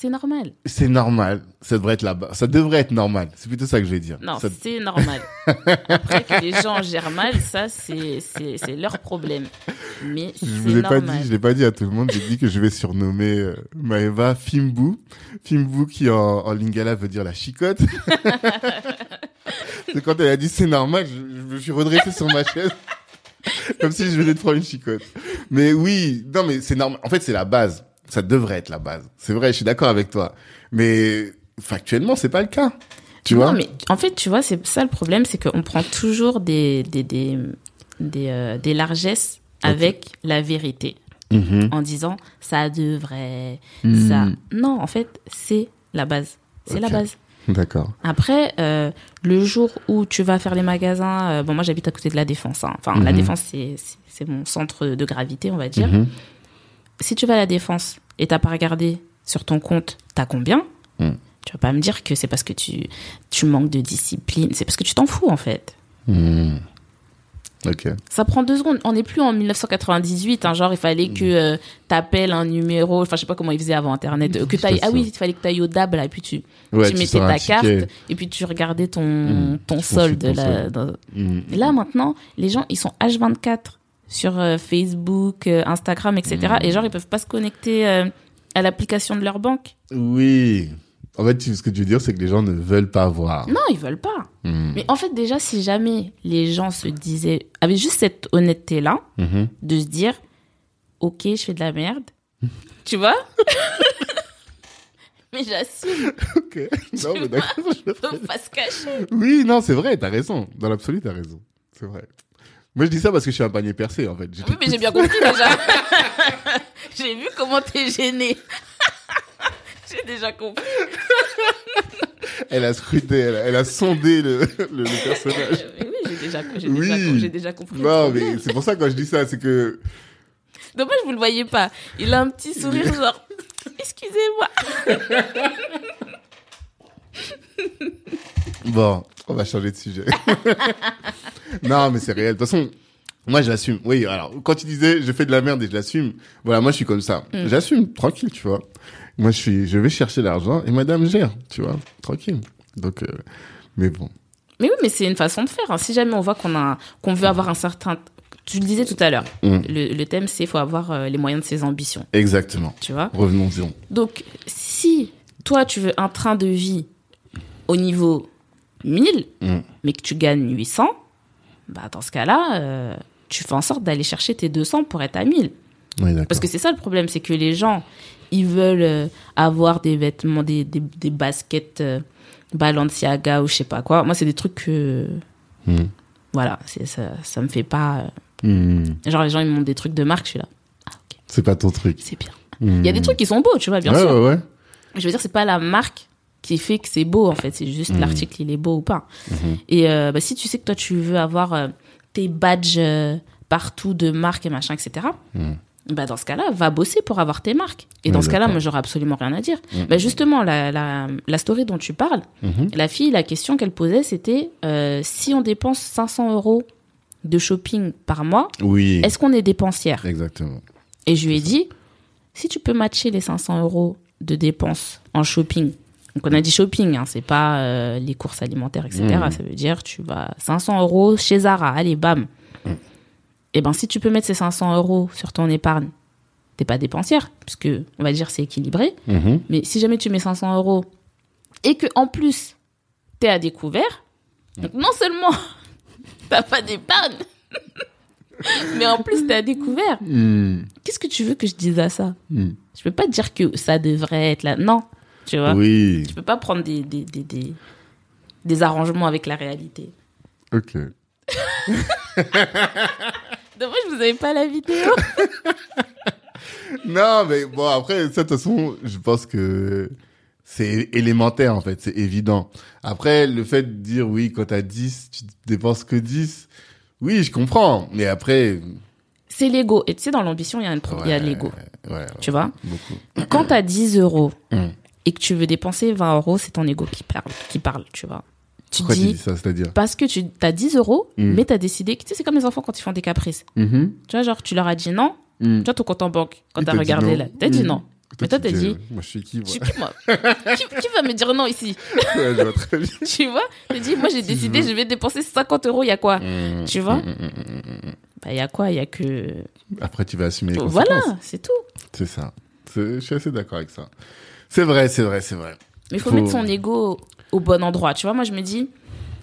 Speaker 1: C'est normal.
Speaker 2: C'est normal. Ça devrait être là-bas. Ça devrait être normal. C'est plutôt ça que je vais dire.
Speaker 1: Non,
Speaker 2: Ça-
Speaker 1: c'est normal. Après que les gens gèrent mal, ça, c'est c'est- c'est leur problème. Mais
Speaker 2: Je vous ai pas
Speaker 1: normal.
Speaker 2: dit, je l'ai pas dit à tout le monde. J'ai dit que je vais surnommer euh, Maëva Fimbu. Fimbu qui en, en lingala veut dire la chicotte. c'est quand elle a dit c'est normal, je, je me suis redressé sur ma chaise. Comme si je venais de prendre une chicotte. Mais oui, non mais c'est normal. En fait, c'est la base. Ça devrait être la base. C'est vrai, je suis d'accord avec toi. Mais factuellement, c'est pas le cas. Tu
Speaker 1: non,
Speaker 2: vois
Speaker 1: mais en fait, tu vois, c'est ça le problème, c'est qu'on prend toujours des, des, des, des, euh, des largesses avec la vérité.
Speaker 2: Mhm.
Speaker 1: En disant, ça devrait,
Speaker 2: Mhm.
Speaker 1: ça. Non, en fait, c'est la base. C'est la base.
Speaker 2: D'accord.
Speaker 1: Après, euh, le jour où tu vas faire les magasins, euh, bon, moi j'habite à côté de la Défense. hein. Enfin, la
Speaker 2: Mhm.
Speaker 1: Défense, c'est mon centre de gravité, on va dire. Si tu vas à la Défense et t'as pas regardé sur ton compte, t'as combien
Speaker 2: Mhm.
Speaker 1: Tu vas pas me dire que c'est parce que tu, tu manques de discipline. C'est parce que tu t'en fous, en fait.
Speaker 2: Ok.
Speaker 1: Ça prend deux secondes. On n'est plus en 1998. Hein, genre, il fallait que euh, t'appelles un numéro. Enfin, je sais pas comment ils faisaient avant Internet. euh, que t'ailles- ah oui, il fallait que tu ailles au DAB, là, et puis tu,
Speaker 2: Ouais,
Speaker 1: tu mettais ta
Speaker 2: ticket.
Speaker 1: carte, et puis tu regardais ton, ton solde. dans- là, maintenant, les gens, ils sont H24 sur euh, Facebook, euh, Instagram, etc.
Speaker 2: Mhm.
Speaker 1: Et genre, ils peuvent pas se connecter euh, à l'application de leur banque.
Speaker 2: Oui. En fait, ce que tu veux dire, c'est que les gens ne veulent pas voir.
Speaker 1: Non, ils veulent pas.
Speaker 2: Hmm.
Speaker 1: Mais en fait, déjà, si jamais les gens se disaient, avaient juste cette honnêteté-là,
Speaker 2: Mhm.
Speaker 1: de se dire, ok, je fais de la merde, tu vois? Mais j'assume,
Speaker 2: Ok. Non, mais d'accord. je
Speaker 1: faut pas se cacher.
Speaker 2: Oui, non, c'est vrai, t'as raison. Dans l'absolu, t'as raison. C'est vrai. Moi, je dis ça parce que je suis un panier percé, en fait. Je
Speaker 1: Oui, mais j'ai bien compris déjà. j'ai vu comment t'es gêné. j'ai déjà compris.
Speaker 2: Elle a scruté, elle a, elle a sondé le, le, le personnage.
Speaker 1: Mais oui, j'ai déjà,
Speaker 2: Oui.
Speaker 1: déjà, j'ai déjà compris.
Speaker 2: Non, mais c'est pour ça quand je dis ça, c'est que
Speaker 1: Dommage, vous le voyez pas. Il a un petit sourire genre, excusez-moi.
Speaker 2: bon, on va changer de sujet. non, mais c'est réel. De toute façon, moi, j'assume. Oui, alors quand tu disais je fais de la merde et je l'assume, voilà, moi, je suis comme ça.
Speaker 1: Mm.
Speaker 2: J'assume, tranquille, tu vois. Moi, je suis, je vais chercher l'argent et Madame gère, tu vois, tranquille. Donc, euh, mais bon.
Speaker 1: Mais oui, mais c'est une façon de faire. hein. Si jamais on voit qu'on a, qu'on veut avoir un certain, tu le disais tout à l'heure.
Speaker 2: Mm.
Speaker 1: Le, le thème, c'est faut avoir euh, les moyens de ses ambitions.
Speaker 2: Exactement.
Speaker 1: Tu vois?
Speaker 2: Revenons-y.
Speaker 1: Donc, si toi, tu veux un train de vie au niveau 1000,
Speaker 2: Mm.
Speaker 1: mais que tu gagnes 800, bah, dans ce cas-là, euh, tu fais en sorte d'aller chercher tes 200 pour être à 1000.
Speaker 2: Oui, d'accord.
Speaker 1: Parce que c'est ça le problème, c'est que les gens, ils veulent euh, avoir des vêtements, des, des, des baskets euh, Balenciaga ou je sais pas quoi. Moi, c'est des trucs que,
Speaker 2: Mm.
Speaker 1: voilà, ça, ça me fait pas. euh,
Speaker 2: Mm.
Speaker 1: Genre, les gens, ils me montrent des trucs de marque, je suis là. Ah, ok,
Speaker 2: C'est pas ton truc.
Speaker 1: c'est bien. Il y a des trucs qui sont beaux, tu vois, bien
Speaker 2: ouais,
Speaker 1: sûr.
Speaker 2: Ouais, ouais.
Speaker 1: Je veux dire, c'est pas la marque qui fait que c'est beau, en fait. C'est juste
Speaker 2: Mhm.
Speaker 1: l'article, il est beau ou pas.
Speaker 2: Mhm.
Speaker 1: Et euh, bah, si tu sais que toi, tu veux avoir euh, tes badges euh, partout de marque et machin, etc.,
Speaker 2: Mhm.
Speaker 1: bah, dans ce cas-là, va bosser pour avoir tes marques. Et dans ce cas-là, moi, j'aurais absolument rien à dire.
Speaker 2: Mhm.
Speaker 1: Bah, justement, la, la, la story dont tu parles,
Speaker 2: Mhm.
Speaker 1: la fille, la question qu'elle posait, c'était si on dépense 500 euros de shopping par mois,
Speaker 2: Oui.
Speaker 1: est-ce qu'on est dépensière?
Speaker 2: Exactement.
Speaker 1: Et je lui ai dit, si tu peux matcher les 500 euros de dépenses en shopping, donc on a dit shopping, hein, c'est pas euh, les courses alimentaires, etc.
Speaker 2: Mhm.
Speaker 1: Ça veut dire tu vas 500 euros chez Zara, allez, bam. Et ben si tu peux mettre ces 500 euros sur ton épargne, t'es pas dépensière, puisque on va dire c'est équilibré.
Speaker 2: Mhm.
Speaker 1: Mais si jamais tu mets 500 euros et que en plus t'es à découvert, donc non seulement t'as pas d'épargne, mais en plus t'es à découvert. Qu'est-ce que tu veux que je dise à ça? Je peux pas dire que ça devrait être là. Non, tu vois?
Speaker 2: Oui.
Speaker 1: Je peux pas prendre des, des, des, des, des arrangements avec la réalité.
Speaker 2: Ok.
Speaker 1: Dommage, vous avez pas la vidéo.
Speaker 2: Non, mais bon, après, de toute façon, je pense que c'est élémentaire, en fait. C'est évident. Après, le fait de dire, oui, quand t'as 10, tu dépenses que 10. Oui, je comprends. Mais après,
Speaker 1: C'est l'ego. Et tu sais, dans l'ambition, il y a, une y a
Speaker 2: Ouais.
Speaker 1: l'ego.
Speaker 2: ouais, ouais,
Speaker 1: Tu vois?
Speaker 2: beaucoup.
Speaker 1: Quand t'as 10 euros
Speaker 2: Mm.
Speaker 1: Et que tu veux dépenser 20 euros, c'est ton ego qui parle, qui parle, tu vois. Tu
Speaker 2: Pourquoi tu
Speaker 1: dis,
Speaker 2: dis ça, c'est-à-dire
Speaker 1: parce que tu as 10 euros,
Speaker 2: Mm.
Speaker 1: mais t'as décidé, que- tu sais, c'est comme les enfants quand ils font des caprices.
Speaker 2: Mhm.
Speaker 1: Tu vois, genre, tu leur as dit non,
Speaker 2: Mm.
Speaker 1: tu vois ton compte en banque, quand t'as
Speaker 2: dit
Speaker 1: regardé là, t'as dit
Speaker 2: Mm.
Speaker 1: non. Mais toi,
Speaker 2: tu
Speaker 1: t'as
Speaker 2: dis,
Speaker 1: dit,
Speaker 2: euh, Moi, je suis qui, moi
Speaker 1: suis qui, moi qui, qui va me dire non ici?
Speaker 2: Ouais, je vois très bien.
Speaker 1: Tu vois T'as dit, moi j'ai décidé,
Speaker 2: je
Speaker 1: vais dépenser 50 euros, il y a quoi?
Speaker 2: Mm,
Speaker 1: Tu vois? Bah, il y a quoi? Il y a que.
Speaker 2: Après, tu vas assumer les
Speaker 1: Voilà, c'est tout.
Speaker 2: C'est ça. Je suis assez d'accord avec ça. C'est vrai, c'est vrai, c'est vrai.
Speaker 1: Mais il faut,
Speaker 2: Faut-
Speaker 1: mettre son ego au bon endroit. Tu vois, moi je me dis,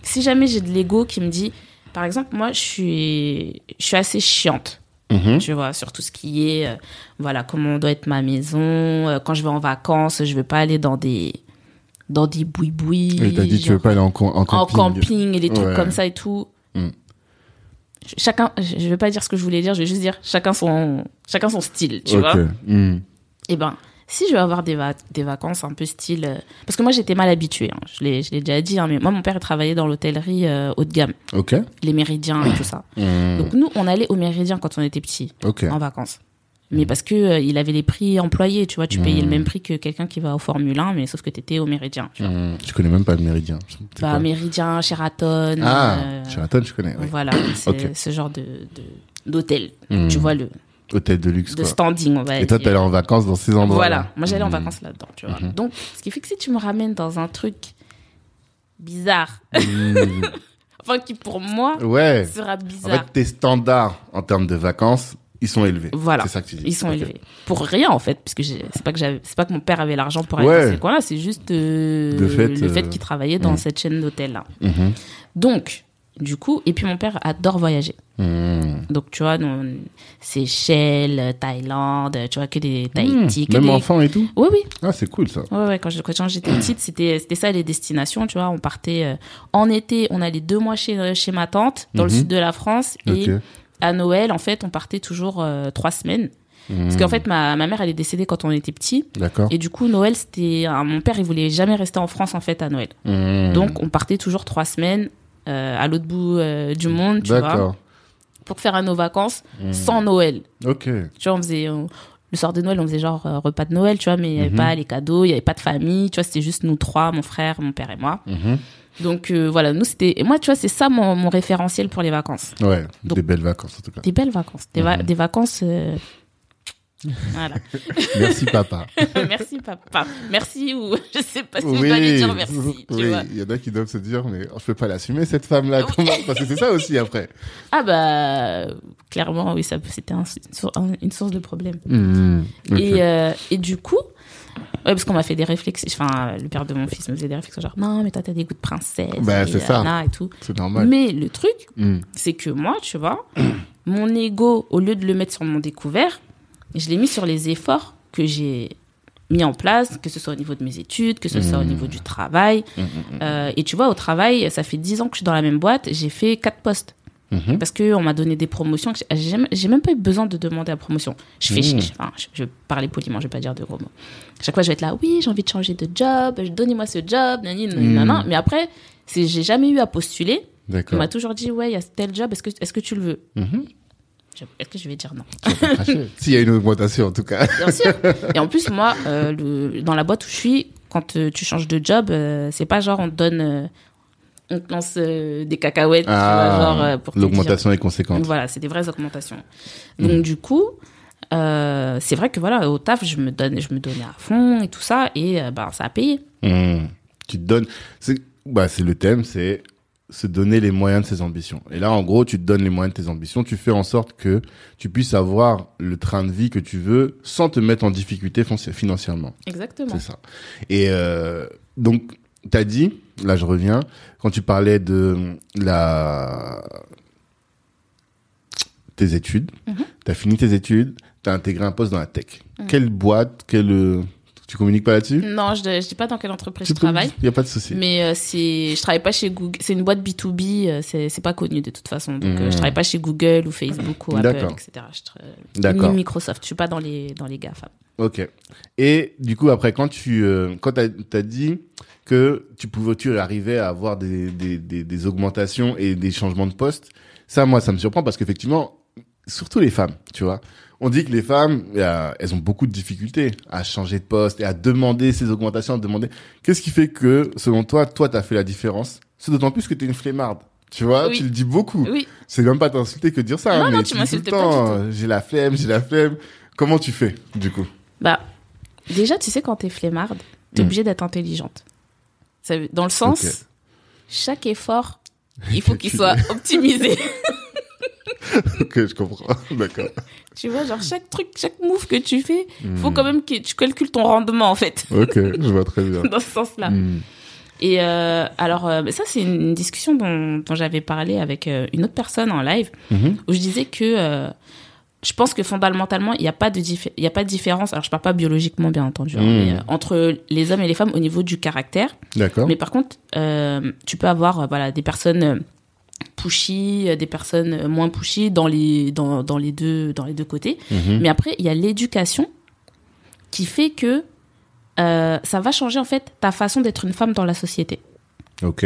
Speaker 1: si jamais j'ai de l'ego qui me dit, par exemple, moi je suis, je suis assez chiante.
Speaker 2: Mhm.
Speaker 1: Tu vois, sur tout ce qui est, euh, voilà, comment doit être ma maison. euh, quand je vais en vacances, je veux pas aller dans des, dans des boui-boui.
Speaker 2: Et t'as dit, tu
Speaker 1: genre-
Speaker 2: veux pas aller en, com- en
Speaker 1: en
Speaker 2: camping.
Speaker 1: camping et des trucs
Speaker 2: Ouais.
Speaker 1: comme ça et tout.
Speaker 2: Mm.
Speaker 1: Ch- Chacun, je je vais pas dire ce que je voulais dire, je vais juste dire chacun son, chacun son style, tu vois.
Speaker 2: Mm.
Speaker 1: Et ben, si je veux avoir des, va- des vacances un peu style, euh, parce que moi j'étais mal habituée, hein, je l'ai, déjà dit, hein, mais moi mon père il travaillait dans l'hôtellerie euh, haut de gamme,
Speaker 2: Ok.
Speaker 1: les Méridiens et tout ça.
Speaker 2: Mm.
Speaker 1: Donc nous on allait aux Méridiens quand on était petits,
Speaker 2: Ok.
Speaker 1: en vacances. Mais parce que euh, il avait les prix employés, tu vois, tu payais le même prix que quelqu'un qui va au Formule 1, mais sauf que t'étais au Méridien. Tu vois.
Speaker 2: Je connais même pas le méridien.
Speaker 1: Bah, Méridien, Sheraton.
Speaker 2: Ah, Sheraton, je connais. Oui.
Speaker 1: Voilà, c'est ce genre de d'hôtel. Tu vois le
Speaker 2: Hôtel de luxe,
Speaker 1: de
Speaker 2: quoi.
Speaker 1: standing, on va
Speaker 2: Et toi,
Speaker 1: dire.
Speaker 2: t'allais en vacances dans ces endroits.
Speaker 1: Voilà, moi j'allais en
Speaker 2: Mm.
Speaker 1: vacances là-dedans, tu vois.
Speaker 2: Mhm.
Speaker 1: Donc, ce qui fait que si tu me ramènes dans un truc bizarre,
Speaker 2: Mm.
Speaker 1: enfin qui pour moi
Speaker 2: ouais.
Speaker 1: sera
Speaker 2: En
Speaker 1: bizarre.
Speaker 2: fait, tes standards en termes de vacances ils sont élevés.
Speaker 1: Voilà.
Speaker 2: C'est ça que tu dis.
Speaker 1: Ils sont élevés. Pour rien, en fait, puisque j'ai- c'est pas que j'avais, c'est pas que mon père avait l'argent pour aller
Speaker 2: Ouais.
Speaker 1: dans ces coins-là, c'est juste euh,
Speaker 2: De fait,
Speaker 1: le fait
Speaker 2: euh,
Speaker 1: qu'il travaillait dans
Speaker 2: mm.
Speaker 1: cette chaîne d'hôtels-là.
Speaker 2: Mhm.
Speaker 1: Donc, du coup, et puis mon père adore voyager.
Speaker 2: Mhm.
Speaker 1: Donc, tu vois, nous, Seychelles, Thaïlande, tu vois, que des Tahiti, que
Speaker 2: Même
Speaker 1: des...
Speaker 2: enfant et tout?
Speaker 1: Oui, oui.
Speaker 2: Ah, c'est cool ça.
Speaker 1: Ouais, ouais, quand j'étais petite, c'était, c'était ça les destinations, tu vois. On partait euh, en été, on allait deux mois chez, chez ma tante, dans le
Speaker 2: Mhm.
Speaker 1: sud de la France. Et
Speaker 2: Ok.
Speaker 1: à Noël, en fait, on partait toujours euh, trois semaines. Parce qu'en fait, ma, ma mère, elle est décédée quand on était petit.
Speaker 2: D'accord.
Speaker 1: Et du coup, Noël, c'était. Mon père, il voulait jamais rester en France, en fait, à Noël. Donc, on partait toujours trois semaines euh, à l'autre bout euh, du monde, tu vois, pour faire nos vacances
Speaker 2: Mhm.
Speaker 1: sans Noël.
Speaker 2: Ok.
Speaker 1: Tu vois, on faisait. on- le soir de Noël, on faisait genre euh, repas de Noël, tu vois, mais il n'y avait
Speaker 2: Mhm.
Speaker 1: pas les cadeaux, il n'y avait pas de famille, tu vois, c'était juste nous trois, mon frère, mon père et moi.
Speaker 2: Mhm.
Speaker 1: Donc euh, voilà, nous c'était. Et moi, tu vois, c'est ça mon, mon référentiel pour les vacances.
Speaker 2: Ouais.
Speaker 1: Donc-
Speaker 2: Des belles vacances en tout cas.
Speaker 1: Des belles vacances. Des, va-
Speaker 2: Mhm.
Speaker 1: des vacances. euh, Voilà.
Speaker 2: Merci papa.
Speaker 1: merci papa. Merci ou je sais pas si je dois lui dire merci. Tu
Speaker 2: oui.
Speaker 1: vois.
Speaker 2: Il y en a qui doivent se dire, mais je peux pas l'assumer cette femme-là. Comment Parce que c'est ça aussi après.
Speaker 1: Ah bah clairement oui, ça c'était un- une, sour- un- une source de problème.
Speaker 2: Mhm. Ok.
Speaker 1: Et euh, et du coup, ouais, parce qu'on m'a fait des réflexions. Enfin, le père de mon fils me faisait des réflexions genre non mais toi t'as des goûts de princesse.
Speaker 2: Bah, c'est ça.
Speaker 1: et tout.
Speaker 2: C'est normal.
Speaker 1: Mais le truc,
Speaker 2: Mhm.
Speaker 1: c'est que moi, tu vois, mon ego, au lieu de le mettre sur mon découvert, je l'ai mis sur les efforts que j'ai mis en place, que ce soit au niveau de mes études, que ce soit au
Speaker 2: Mhm.
Speaker 1: niveau du travail.
Speaker 2: Mhm.
Speaker 1: Euh, et tu vois, au travail, ça fait 10 ans que je suis dans la même boîte, j'ai fait quatre postes.
Speaker 2: Mhm.
Speaker 1: Parce qu'on m'a donné des promotions. J'ai même, pas eu besoin de demander la promotion. Je fais, je, enfin, je, je vais parler poliment, je vais pas dire de gros mots. Chaque fois, je vais être là, oui, j'ai envie de changer de job, donnez-moi ce job, nani,
Speaker 2: Mhm.
Speaker 1: nana. Mais après, j'ai jamais eu à postuler. On m'a toujours dit, ouais, il y a tel job, est-ce que, est-ce que tu le veux? Est-ce que je vais dire non.
Speaker 2: S'il y a une augmentation en tout cas.
Speaker 1: Bien sûr. Et en plus, moi, euh, le, dans la boîte où je suis, quand euh, tu changes de job, euh, c'est pas genre on te donne, on te lance des cacahuètes,
Speaker 2: Ah, l'augmentation est conséquente.
Speaker 1: Voilà, c'est des vraies augmentations. Donc du coup, c'est vrai que voilà, au taf, je me donne, je me donnais à fond et tout ça, et ben ça a payé.
Speaker 2: Mhm. Tu te donnes. C'est bah, c'est le thème, c'est se donner les moyens de ses ambitions. Et là, en gros, tu te donnes les moyens de tes ambitions. Tu fais en sorte que tu puisses avoir le train de vie que tu veux sans te mettre en difficulté financièrement.
Speaker 1: Exactement.
Speaker 2: C'est ça. Et euh, donc, t'as dit, là je reviens, quand tu parlais de la tes études,
Speaker 1: Mhm.
Speaker 2: t'as fini tes études, t'as intégré un poste dans la tech.
Speaker 1: Mhm.
Speaker 2: Quelle boîte, quelle euh, tu communiques pas là-dessus?
Speaker 1: Non, je, je dis pas dans quelle entreprise
Speaker 2: Tu
Speaker 1: je travaille.
Speaker 2: Il y a pas de souci.
Speaker 1: Mais euh, c'est, je travaille pas chez Google. C'est une boîte B2B. euh, c'est, c'est pas connu de toute façon. Donc, euh,
Speaker 2: Mhm.
Speaker 1: je travaille pas chez Google ou Facebook ou Apple, etc. Je tra-. Ni Microsoft. Je suis pas dans les dans les GAFA.
Speaker 2: Ok. Et du coup, après, quand tu euh, quand t'as as dit que tu pouvais, tu arrivais à avoir des, des, des, des augmentations et des changements de poste, ça, moi, ça me surprend parce qu'effectivement, surtout les femmes, tu vois, on dit que les femmes, euh, elles ont beaucoup de difficultés à changer de poste et à demander ces augmentations, à demander. Qu'est-ce qui fait que, selon toi, toi, t'as fait la différence? C'est d'autant plus que t'es une flemmarde. Tu vois,
Speaker 1: Oui.
Speaker 2: tu le dis beaucoup.
Speaker 1: Oui.
Speaker 2: C'est même pas t'insulter que de dire ça.
Speaker 1: Non,
Speaker 2: hein,
Speaker 1: non,
Speaker 2: mais
Speaker 1: tu m'insultes
Speaker 2: tout le temps, J'ai la flemme, j'ai la flemme. Comment tu fais, du coup?
Speaker 1: Bah, déjà, tu sais, quand t'es flemmarde, t'es
Speaker 2: Mm.
Speaker 1: obligée d'être intelligente. Dans le sens, chaque effort, il faut qu'il soit optimisé.
Speaker 2: Ok, je comprends. D'accord.
Speaker 1: tu vois, genre chaque truc, chaque move que tu fais, faut
Speaker 2: Hmm.
Speaker 1: quand même que tu calcules ton rendement en fait,
Speaker 2: Ok, je vois très bien.
Speaker 1: dans ce sens-là.
Speaker 2: Hmm.
Speaker 1: Et euh, alors, euh, ça c'est une discussion dont, dont j'avais parlé avec euh, une autre personne en live,
Speaker 2: Mhm.
Speaker 1: où je disais que je pense que fondamentalement il n'y a pas de il y a pas de différence. Alors je parle pas biologiquement bien entendu, hein,
Speaker 2: Mm.
Speaker 1: mais, euh, entre les hommes et les femmes au niveau du caractère.
Speaker 2: D'accord.
Speaker 1: Mais par contre, tu peux avoir voilà des personnes pushy, des personnes euh, moins pushy dans les dans, dans les deux dans les deux côtés.
Speaker 2: Mhm.
Speaker 1: Mais après, il y a l'éducation qui fait que euh, ça va changer en fait ta façon d'être une femme dans la société.
Speaker 2: Ok.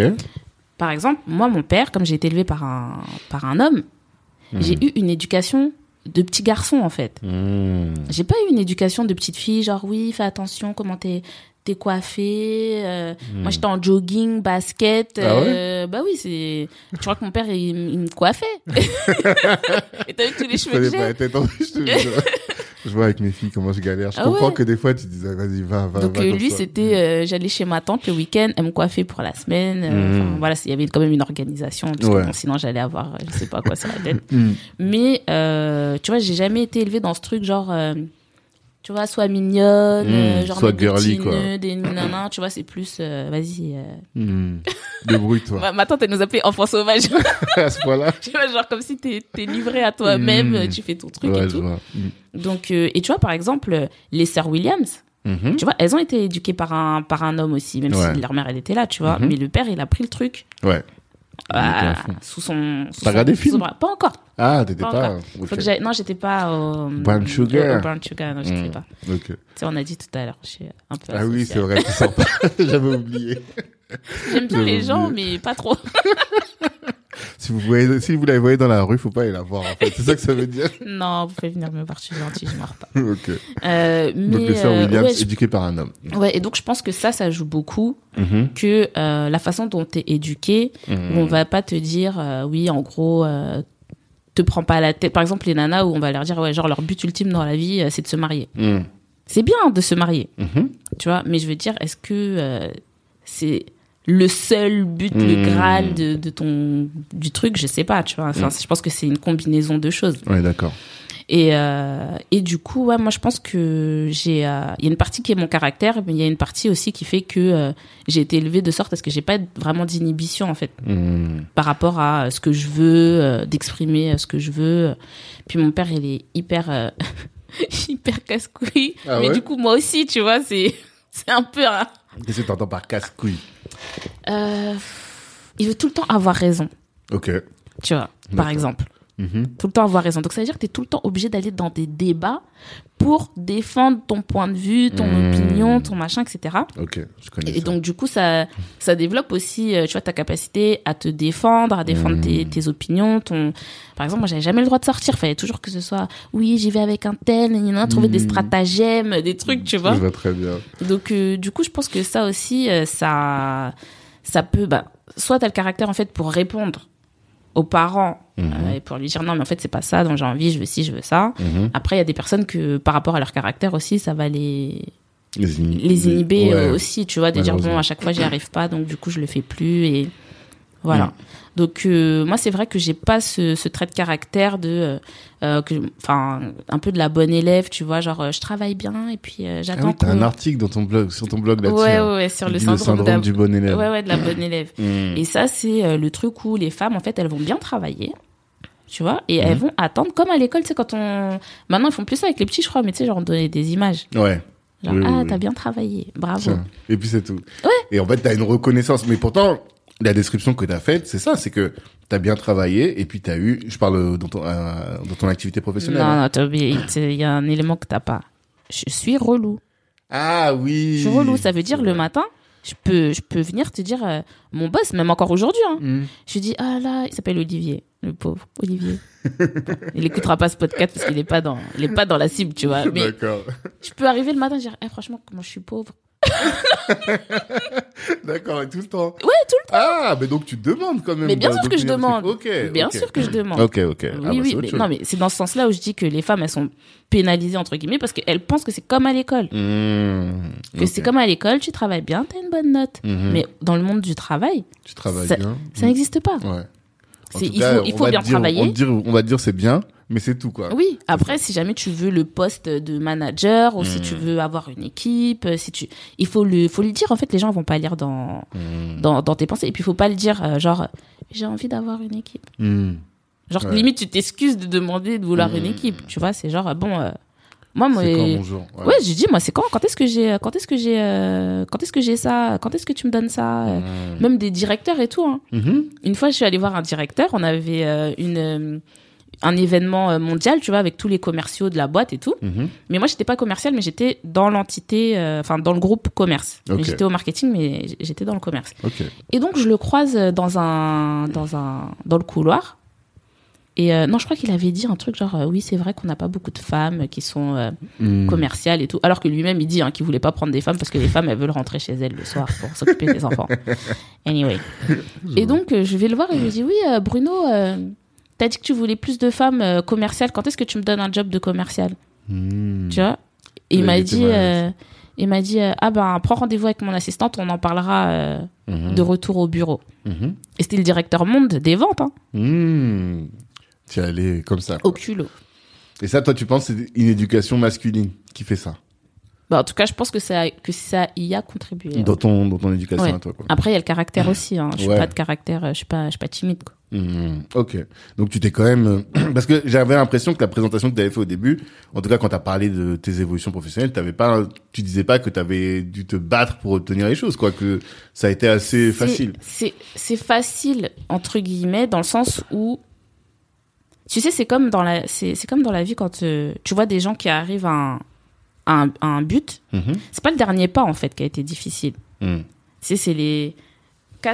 Speaker 1: Par exemple, moi, mon père, comme j'ai été élevée par un par un homme,
Speaker 2: Mhm.
Speaker 1: j'ai eu une éducation de petit garçon en fait.
Speaker 2: Hmm.
Speaker 1: J'ai pas eu une éducation de petite fille, genre oui, fais attention comment t'es t'es coiffée. euh, Moi, j'étais en jogging, basket.
Speaker 2: Hmm. Ah ouais
Speaker 1: euh, bah oui, c'est. Tu crois que mon père il, il me coiffait Et t'as vu tous les cheveux que j'ai
Speaker 2: je. Je vois avec mes filles comment je galère. Je
Speaker 1: Ah
Speaker 2: comprends
Speaker 1: ouais.
Speaker 2: que des fois, tu disais, vas-y, va, va,
Speaker 1: Donc
Speaker 2: va.
Speaker 1: euh, lui, c'était, euh, j'allais chez ma tante le week-end, elle me coiffait pour la semaine. euh, enfin, voilà, il y avait quand même une organisation. Parce que
Speaker 2: Ouais.
Speaker 1: bon, sinon, j'allais avoir, je sais pas quoi sur la tête. Mais euh, tu vois, j'ai jamais été élevée dans ce truc genre, euh, tu vois, soit mignonne,
Speaker 2: Mm,
Speaker 1: euh, genre
Speaker 2: soit
Speaker 1: des
Speaker 2: girly, quoi.
Speaker 1: des nanana, tu vois, c'est plus, euh, vas-y. euh.
Speaker 2: Mm. Débrouille-toi.
Speaker 1: Ma, ma tante, elle nous appelait enfants sauvages.
Speaker 2: à ce point-là.
Speaker 1: tu vois, genre comme si t'es es livré à toi-même,
Speaker 2: Mm.
Speaker 1: euh, tu fais ton truc
Speaker 2: Ouais,
Speaker 1: et tout.
Speaker 2: vois. Mm.
Speaker 1: Donc, euh, et tu vois, par exemple, les sœurs Williams, tu vois, elles ont été éduquées par un, par un homme aussi, même
Speaker 2: Ouais.
Speaker 1: si leur mère, elle était là, tu vois. Mais le père, il a pris le truc.
Speaker 2: Ouais. Fond.
Speaker 1: sous son.
Speaker 2: T'as regardé le film.
Speaker 1: Pas encore.
Speaker 2: Ah, t'étais
Speaker 1: Pas
Speaker 2: pas.
Speaker 1: encore.
Speaker 2: ok.
Speaker 1: Faut que j'aille- non, j'étais pas au.
Speaker 2: Brown Sugar.
Speaker 1: au Brown Sugar, non, j'étais
Speaker 2: Mm.
Speaker 1: pas.
Speaker 2: Ok.
Speaker 1: Tu sais, on a dit tout à l'heure, je suis un peu.
Speaker 2: Ah oui, c'est vrai, sors pas. J'avais oublié.
Speaker 1: J'aime bien les gens, mais pas trop.
Speaker 2: Si vous voyez, si vous la voyez dans la rue, faut pas aller la voir, en fait. C'est ça que ça veut dire.
Speaker 1: non, vous pouvez venir me voir, je suis gentille, je mords pas.
Speaker 2: ok.
Speaker 1: Euh, mais,
Speaker 2: Donc, les sœurs
Speaker 1: euh,
Speaker 2: Williams,
Speaker 1: ouais, je-
Speaker 2: éduquées par un homme.
Speaker 1: ouais, et donc je pense que ça, ça joue beaucoup
Speaker 2: Mhm.
Speaker 1: que euh, la façon dont t'es éduqué,
Speaker 2: Mhm.
Speaker 1: où on va pas te dire, euh, oui, en gros, te prends pas la tête. Par exemple, les nanas où on va leur dire, ouais, genre leur but ultime dans la vie, c'est de se marier.
Speaker 2: Mhm.
Speaker 1: C'est bien de se marier,
Speaker 2: Mhm.
Speaker 1: tu vois, mais je veux dire, est-ce que c'est le seul but, le
Speaker 2: Hmm.
Speaker 1: graal de, de ton du truc Je sais pas, tu vois. Enfin,
Speaker 2: Hmm.
Speaker 1: je pense que c'est une combinaison de choses.
Speaker 2: Ouais, d'accord.
Speaker 1: Et euh, et du coup, ouais, moi je pense que j'ai, euh, il y a une partie qui est mon caractère, mais il y a une partie aussi qui fait que euh, j'ai été élevée de sorte à ce que j'ai pas vraiment d'inhibition en fait
Speaker 2: Mhm.
Speaker 1: par rapport à ce que je veux, euh, d'exprimer euh, ce que je veux. Puis mon père, il est hyper, euh, hyper casse-couille.
Speaker 2: Ah
Speaker 1: Mais
Speaker 2: ouais?
Speaker 1: du coup, moi aussi, tu vois, c'est, c'est un peu
Speaker 2: Qu'est-ce que t'entends par casse-couille
Speaker 1: euh, il veut tout le temps avoir raison,
Speaker 2: Ok.
Speaker 1: tu vois, par exemple.
Speaker 2: Mhm.
Speaker 1: Tout le temps avoir raison. Donc ça veut dire que tu es tout le temps obligé d'aller dans des débats pour défendre ton point de vue, ton
Speaker 2: Hmm.
Speaker 1: opinion, ton machin, etc.
Speaker 2: Ok, je connais
Speaker 1: Et
Speaker 2: ça.
Speaker 1: donc, du coup, ça, ça développe aussi, euh, tu vois, ta capacité à te défendre, à défendre
Speaker 2: Mm.
Speaker 1: tes, tes opinions, ton, par exemple, moi, j'avais jamais le droit de sortir. Fallait toujours que ce soit, oui, j'y vais avec un tel, il y en a trouver des stratagèmes, des trucs, tu vois.
Speaker 2: Je vois très bien.
Speaker 1: Donc, euh, du coup, je pense que ça aussi, euh, ça, ça peut, bah, soit t'as le caractère, en fait, pour répondre aux parents,
Speaker 2: Mhm.
Speaker 1: euh, et pour lui dire, non, mais en fait, c'est pas ça dont j'ai envie, je veux ci, je veux ça.
Speaker 2: Mhm.
Speaker 1: Après, il y a des personnes que, par rapport à leur caractère aussi, ça va les,
Speaker 2: Les,
Speaker 1: inhiber
Speaker 2: ouais.
Speaker 1: euh, aussi, tu vois, de dire bon, à chaque fois j'y arrive pas, donc du coup je le fais plus et voilà.
Speaker 2: Mm.
Speaker 1: Donc euh, moi c'est vrai que j'ai pas ce, ce trait de caractère de, euh, euh, que, enfin un peu de la bonne élève, tu vois, genre euh, je travaille bien et puis euh,
Speaker 2: Ah
Speaker 1: j'attends
Speaker 2: oui, t'as un article dans ton blog, sur ton blog là-dessus.
Speaker 1: ouais,
Speaker 2: hein.
Speaker 1: ouais ouais sur le syndrome, d'ab-
Speaker 2: du bon élève.
Speaker 1: ouais ouais de la bonne élève.
Speaker 2: Mhm.
Speaker 1: Et ça c'est le truc où les femmes en fait elles vont bien travailler. Tu vois, et elles vont attendre, comme à l'école, tu sais, quand on. Maintenant, ils font plus ça avec les petits, je crois, mais tu sais, genre, on donnait des images.
Speaker 2: Ouais.
Speaker 1: Genre,
Speaker 2: oui,
Speaker 1: ah,
Speaker 2: oui.
Speaker 1: t'as bien travaillé, bravo.
Speaker 2: Tiens. Et puis c'est tout.
Speaker 1: Ouais.
Speaker 2: Et en fait, t'as une reconnaissance. Mais pourtant, la description que t'as faite, c'est ça, c'est que t'as bien travaillé et puis t'as eu, je parle euh, dans ton, euh, dans ton activité professionnelle.
Speaker 1: Non, non, t'as oublié. Il y a un élément que t'as pas. Je suis relou.
Speaker 2: Ah oui.
Speaker 1: Je suis relou. Ça veut dire le matin, je peux, je peux venir te dire, euh, mon boss, même encore aujourd'hui, hein,
Speaker 2: Mhm.
Speaker 1: je lui dis, ah là, il s'appelle Olivier, le pauvre Olivier. Bon, il écoutera pas ce podcast parce qu'il est pas dans, il est pas dans la cible, tu vois. Mais
Speaker 2: D'accord.
Speaker 1: je peux arriver le matin et dire, eh, franchement, comment je suis pauvre.
Speaker 2: D'accord, et tout le temps.
Speaker 1: Ouais, tout le temps.
Speaker 2: Ah, mais donc tu demandes quand même.
Speaker 1: Mais bien sûr que je demande.
Speaker 2: Ok.
Speaker 1: Bien sûr que je demande.
Speaker 2: Ok, ok.
Speaker 1: Oui,
Speaker 2: Ah, bah,
Speaker 1: oui, mais,
Speaker 2: chose.
Speaker 1: non, mais c'est dans ce sens-là où je dis que les femmes, elles sont pénalisées, entre guillemets, parce qu'elles pensent que c'est comme à l'école.
Speaker 2: Mmh.
Speaker 1: Que c'est comme à l'école, tu travailles bien, t'as une bonne note.
Speaker 2: Mhm.
Speaker 1: Mais dans le monde du travail,
Speaker 2: tu travailles
Speaker 1: ça-
Speaker 2: bien.
Speaker 1: ça n'existe pas.
Speaker 2: Ouais. Tout
Speaker 1: il
Speaker 2: cas,
Speaker 1: faut, il
Speaker 2: on
Speaker 1: faut
Speaker 2: va
Speaker 1: bien
Speaker 2: dire-
Speaker 1: travailler.
Speaker 2: On, te dire- on va dire c'est bien, mais c'est tout quoi.
Speaker 1: Oui, après, si jamais tu veux le poste de manager ou si tu veux avoir une équipe, si tu, il faut le, faut le dire. En fait, les gens vont pas lire dans,
Speaker 2: Mmh.
Speaker 1: dans, dans tes pensées. Et puis, il faut pas le dire, euh, genre, j'ai envie d'avoir une équipe.
Speaker 2: Mmh.
Speaker 1: Genre,
Speaker 2: Ouais.
Speaker 1: limite, tu t'excuses de demander de vouloir une équipe. Tu vois, c'est genre, bon, euh, moi, moi,
Speaker 2: C'est quand mon jour? Ouais.
Speaker 1: ouais, j'ai dit, moi, c'est quand, quand est-ce que j'ai, quand est-ce que j'ai, euh, quand est-ce que j'ai ça, quand est-ce que tu me donnes ça,
Speaker 2: Mmh.
Speaker 1: même des directeurs et tout, hein.
Speaker 2: Mhm.
Speaker 1: Une fois, je suis allée voir un directeur. On avait euh, une euh, un événement euh, mondial, tu vois, avec tous les commerciaux de la boîte et tout.
Speaker 2: Mhm.
Speaker 1: Mais moi, j'étais pas commercial, mais j'étais dans l'entité, euh, enfin dans le groupe commerce. Mais
Speaker 2: Ok.
Speaker 1: J'étais au marketing, mais j'étais dans le commerce. Et donc, je le croise dans un dans un dans le couloir. Et euh, non, je crois qu'il avait dit un truc genre euh, oui, c'est vrai qu'on n'a pas beaucoup de femmes qui sont euh,
Speaker 2: Mmh.
Speaker 1: commerciales et tout, alors que lui-même il dit hein, qu'il voulait pas prendre des femmes parce que les femmes elles veulent rentrer chez elles le soir pour s'occuper des enfants. Anyway. Et donc, je vais le voir et je lui dis Oui, Bruno, t'as dit que tu voulais plus de femmes commerciales. Quand est-ce que tu me donnes un job de commercial?
Speaker 2: Hmm.
Speaker 1: Tu vois? Et il m'a dit, il m'a dit, euh, ah ben, prends rendez-vous avec mon assistante, on en parlera euh,
Speaker 2: Mhm.
Speaker 1: de retour au bureau.
Speaker 2: Mhm.
Speaker 1: Et c'était le directeur monde des ventes, hein,
Speaker 2: Hmm. Es allé comme ça. quoi.
Speaker 1: au culot.
Speaker 2: Et ça, toi, tu penses que c'est une éducation masculine qui fait ça?
Speaker 1: Bah, en tout cas, je pense que ça, que ça y a contribué.
Speaker 2: dans ton, dans ton éducation
Speaker 1: Ouais.
Speaker 2: à toi, quoi.
Speaker 1: Après, il y a le caractère aussi. Hein. Je suis
Speaker 2: Ouais.
Speaker 1: pas de caractère, euh, je suis pas, je suis pas timide. Quoi.
Speaker 2: Hmm, ok. Donc tu t'es quand même... euh, Parce que j'avais l'impression que la présentation que tu avais fait au début, en tout cas quand tu as parlé de tes évolutions professionnelles, t'avais pas, tu disais pas que tu avais dû te battre pour obtenir les choses, quoi, que ça a été assez facile.
Speaker 1: C'est facile entre guillemets dans le sens où, tu sais, c'est comme dans la, c'est, c'est comme dans la vie quand euh, tu vois des gens qui arrivent à un, à un, à un but.
Speaker 2: Mhm.
Speaker 1: C'est pas le dernier pas en fait qui a été difficile.
Speaker 2: Hmm.
Speaker 1: Tu sais, c'est les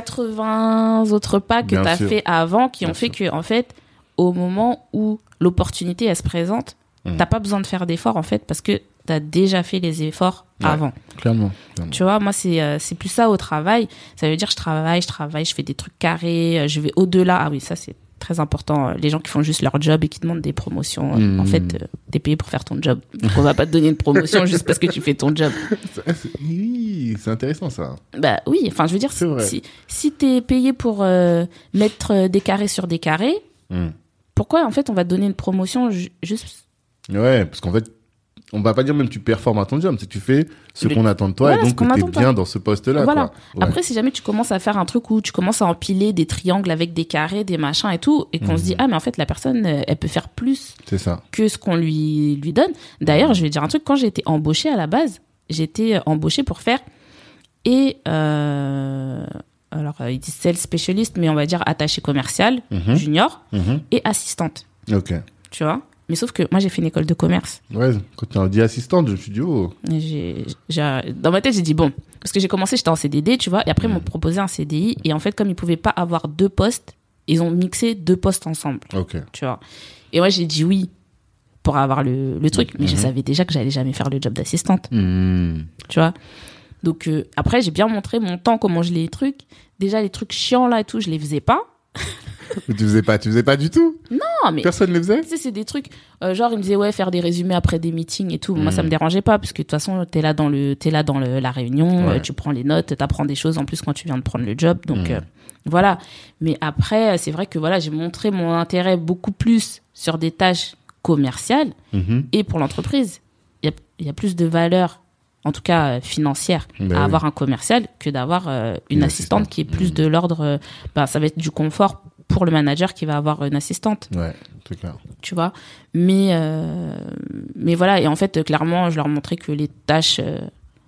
Speaker 1: 80 autres pas que tu as
Speaker 2: sûr.
Speaker 1: fait avant qui
Speaker 2: Bien
Speaker 1: ont fait que, en fait, au moment où l'opportunité elle se présente,
Speaker 2: Mhm.
Speaker 1: t'as pas besoin de faire d'efforts en fait parce que tu as déjà fait les efforts
Speaker 2: Ouais.
Speaker 1: avant.
Speaker 2: Clairement. clairement.
Speaker 1: Tu vois, moi, c'est euh, c'est plus ça au travail. Ça veut dire je travaille, je travaille, je fais des trucs carrés, euh, je vais au-delà. Ah oui, ça, c'est très important. Euh, Les gens qui font juste leur job et qui demandent des promotions, euh, en fait, euh, t'es payé pour faire ton job. Donc, on va pas te donner une promotion juste parce que tu fais ton job.
Speaker 2: C'est- Oui, c'est intéressant ça.
Speaker 1: Bah oui, enfin, je veux dire,
Speaker 2: vrai.
Speaker 1: si, si t'es payé pour euh, mettre des carrés sur des carrés,
Speaker 2: Hmm.
Speaker 1: pourquoi, en fait, on va te donner une promotion ju- juste
Speaker 2: Ouais, parce qu'en fait, on va pas dire même tu performes à ton job, c'est que tu fais ce qu'on attend de toi
Speaker 1: Voilà,
Speaker 2: et donc
Speaker 1: de toi.
Speaker 2: bien dans ce poste-là.
Speaker 1: Voilà.
Speaker 2: Ouais.
Speaker 1: Après, si jamais tu commences à faire un truc où tu commences à empiler des triangles avec des carrés, des machins et tout, et qu'on se
Speaker 2: Mhm.
Speaker 1: dit, ah, mais en fait, la personne, euh, elle peut faire plus
Speaker 2: ça.
Speaker 1: que ce qu'on lui, lui donne. D'ailleurs, je vais dire un truc, quand j'ai été embauchée à la base, j'étais euh, embauchée pour faire et, euh, alors, ils disent sales spécialiste, mais on va dire attaché commercial,
Speaker 2: Mhm.
Speaker 1: junior,
Speaker 2: Mhm.
Speaker 1: et assistante,
Speaker 2: Ok.
Speaker 1: tu vois? Mais sauf que moi, j'ai fait une école de commerce.
Speaker 2: Ouais, quand tu as dit assistante, je me suis dit, oh.
Speaker 1: J'ai- dans ma tête, j'ai dit bon, parce que j'ai commencé, j'étais en CDD, tu vois, et après, ils m'ont proposé un CDI, et en fait, comme ils pouvaient pas avoir deux postes, ils ont mixé deux postes ensemble,
Speaker 2: Ok.
Speaker 1: tu vois. Et moi, j'ai dit oui pour avoir le, le truc, mais je
Speaker 2: Mhm.
Speaker 1: savais déjà que j'allais jamais faire le job d'assistante,
Speaker 2: Hmm.
Speaker 1: tu vois. Donc, euh, après, j'ai bien montré mon temps, comment je les trucs. Déjà, les trucs chiants là et tout, je les faisais pas.
Speaker 2: Mais tu faisais pas, tu faisais pas du tout
Speaker 1: Non, mais
Speaker 2: Personne ne les faisait
Speaker 1: Tu sais, c'est des trucs, euh, genre, ils me disaient, ouais, faire des résumés après des meetings et tout. Moi,
Speaker 2: Mm.
Speaker 1: ça me dérangeait pas, parce que de toute façon, t'es là dans le, t'es là dans le, la réunion,
Speaker 2: Ouais.
Speaker 1: euh, tu prends les notes, t'apprends des choses en plus quand tu viens de prendre le job. Donc,
Speaker 2: Mm.
Speaker 1: euh, voilà. Mais après, c'est vrai que voilà, j'ai montré mon intérêt beaucoup plus sur des tâches commerciales
Speaker 2: Mhm.
Speaker 1: et pour l'entreprise. Il y il y a plus de valeur, en tout cas euh, financière,
Speaker 2: Ben
Speaker 1: à
Speaker 2: oui.
Speaker 1: avoir un commercial que d'avoir euh, une,
Speaker 2: Une
Speaker 1: assistante,
Speaker 2: assistante.
Speaker 1: qui est plus
Speaker 2: Mm.
Speaker 1: de l'ordre, euh, bah, ça va être du confort pour le manager qui va avoir une assistante
Speaker 2: Ouais, c'est clair.
Speaker 1: tu vois? Mais, euh, mais voilà, et en fait, clairement, je leur montrais que les tâches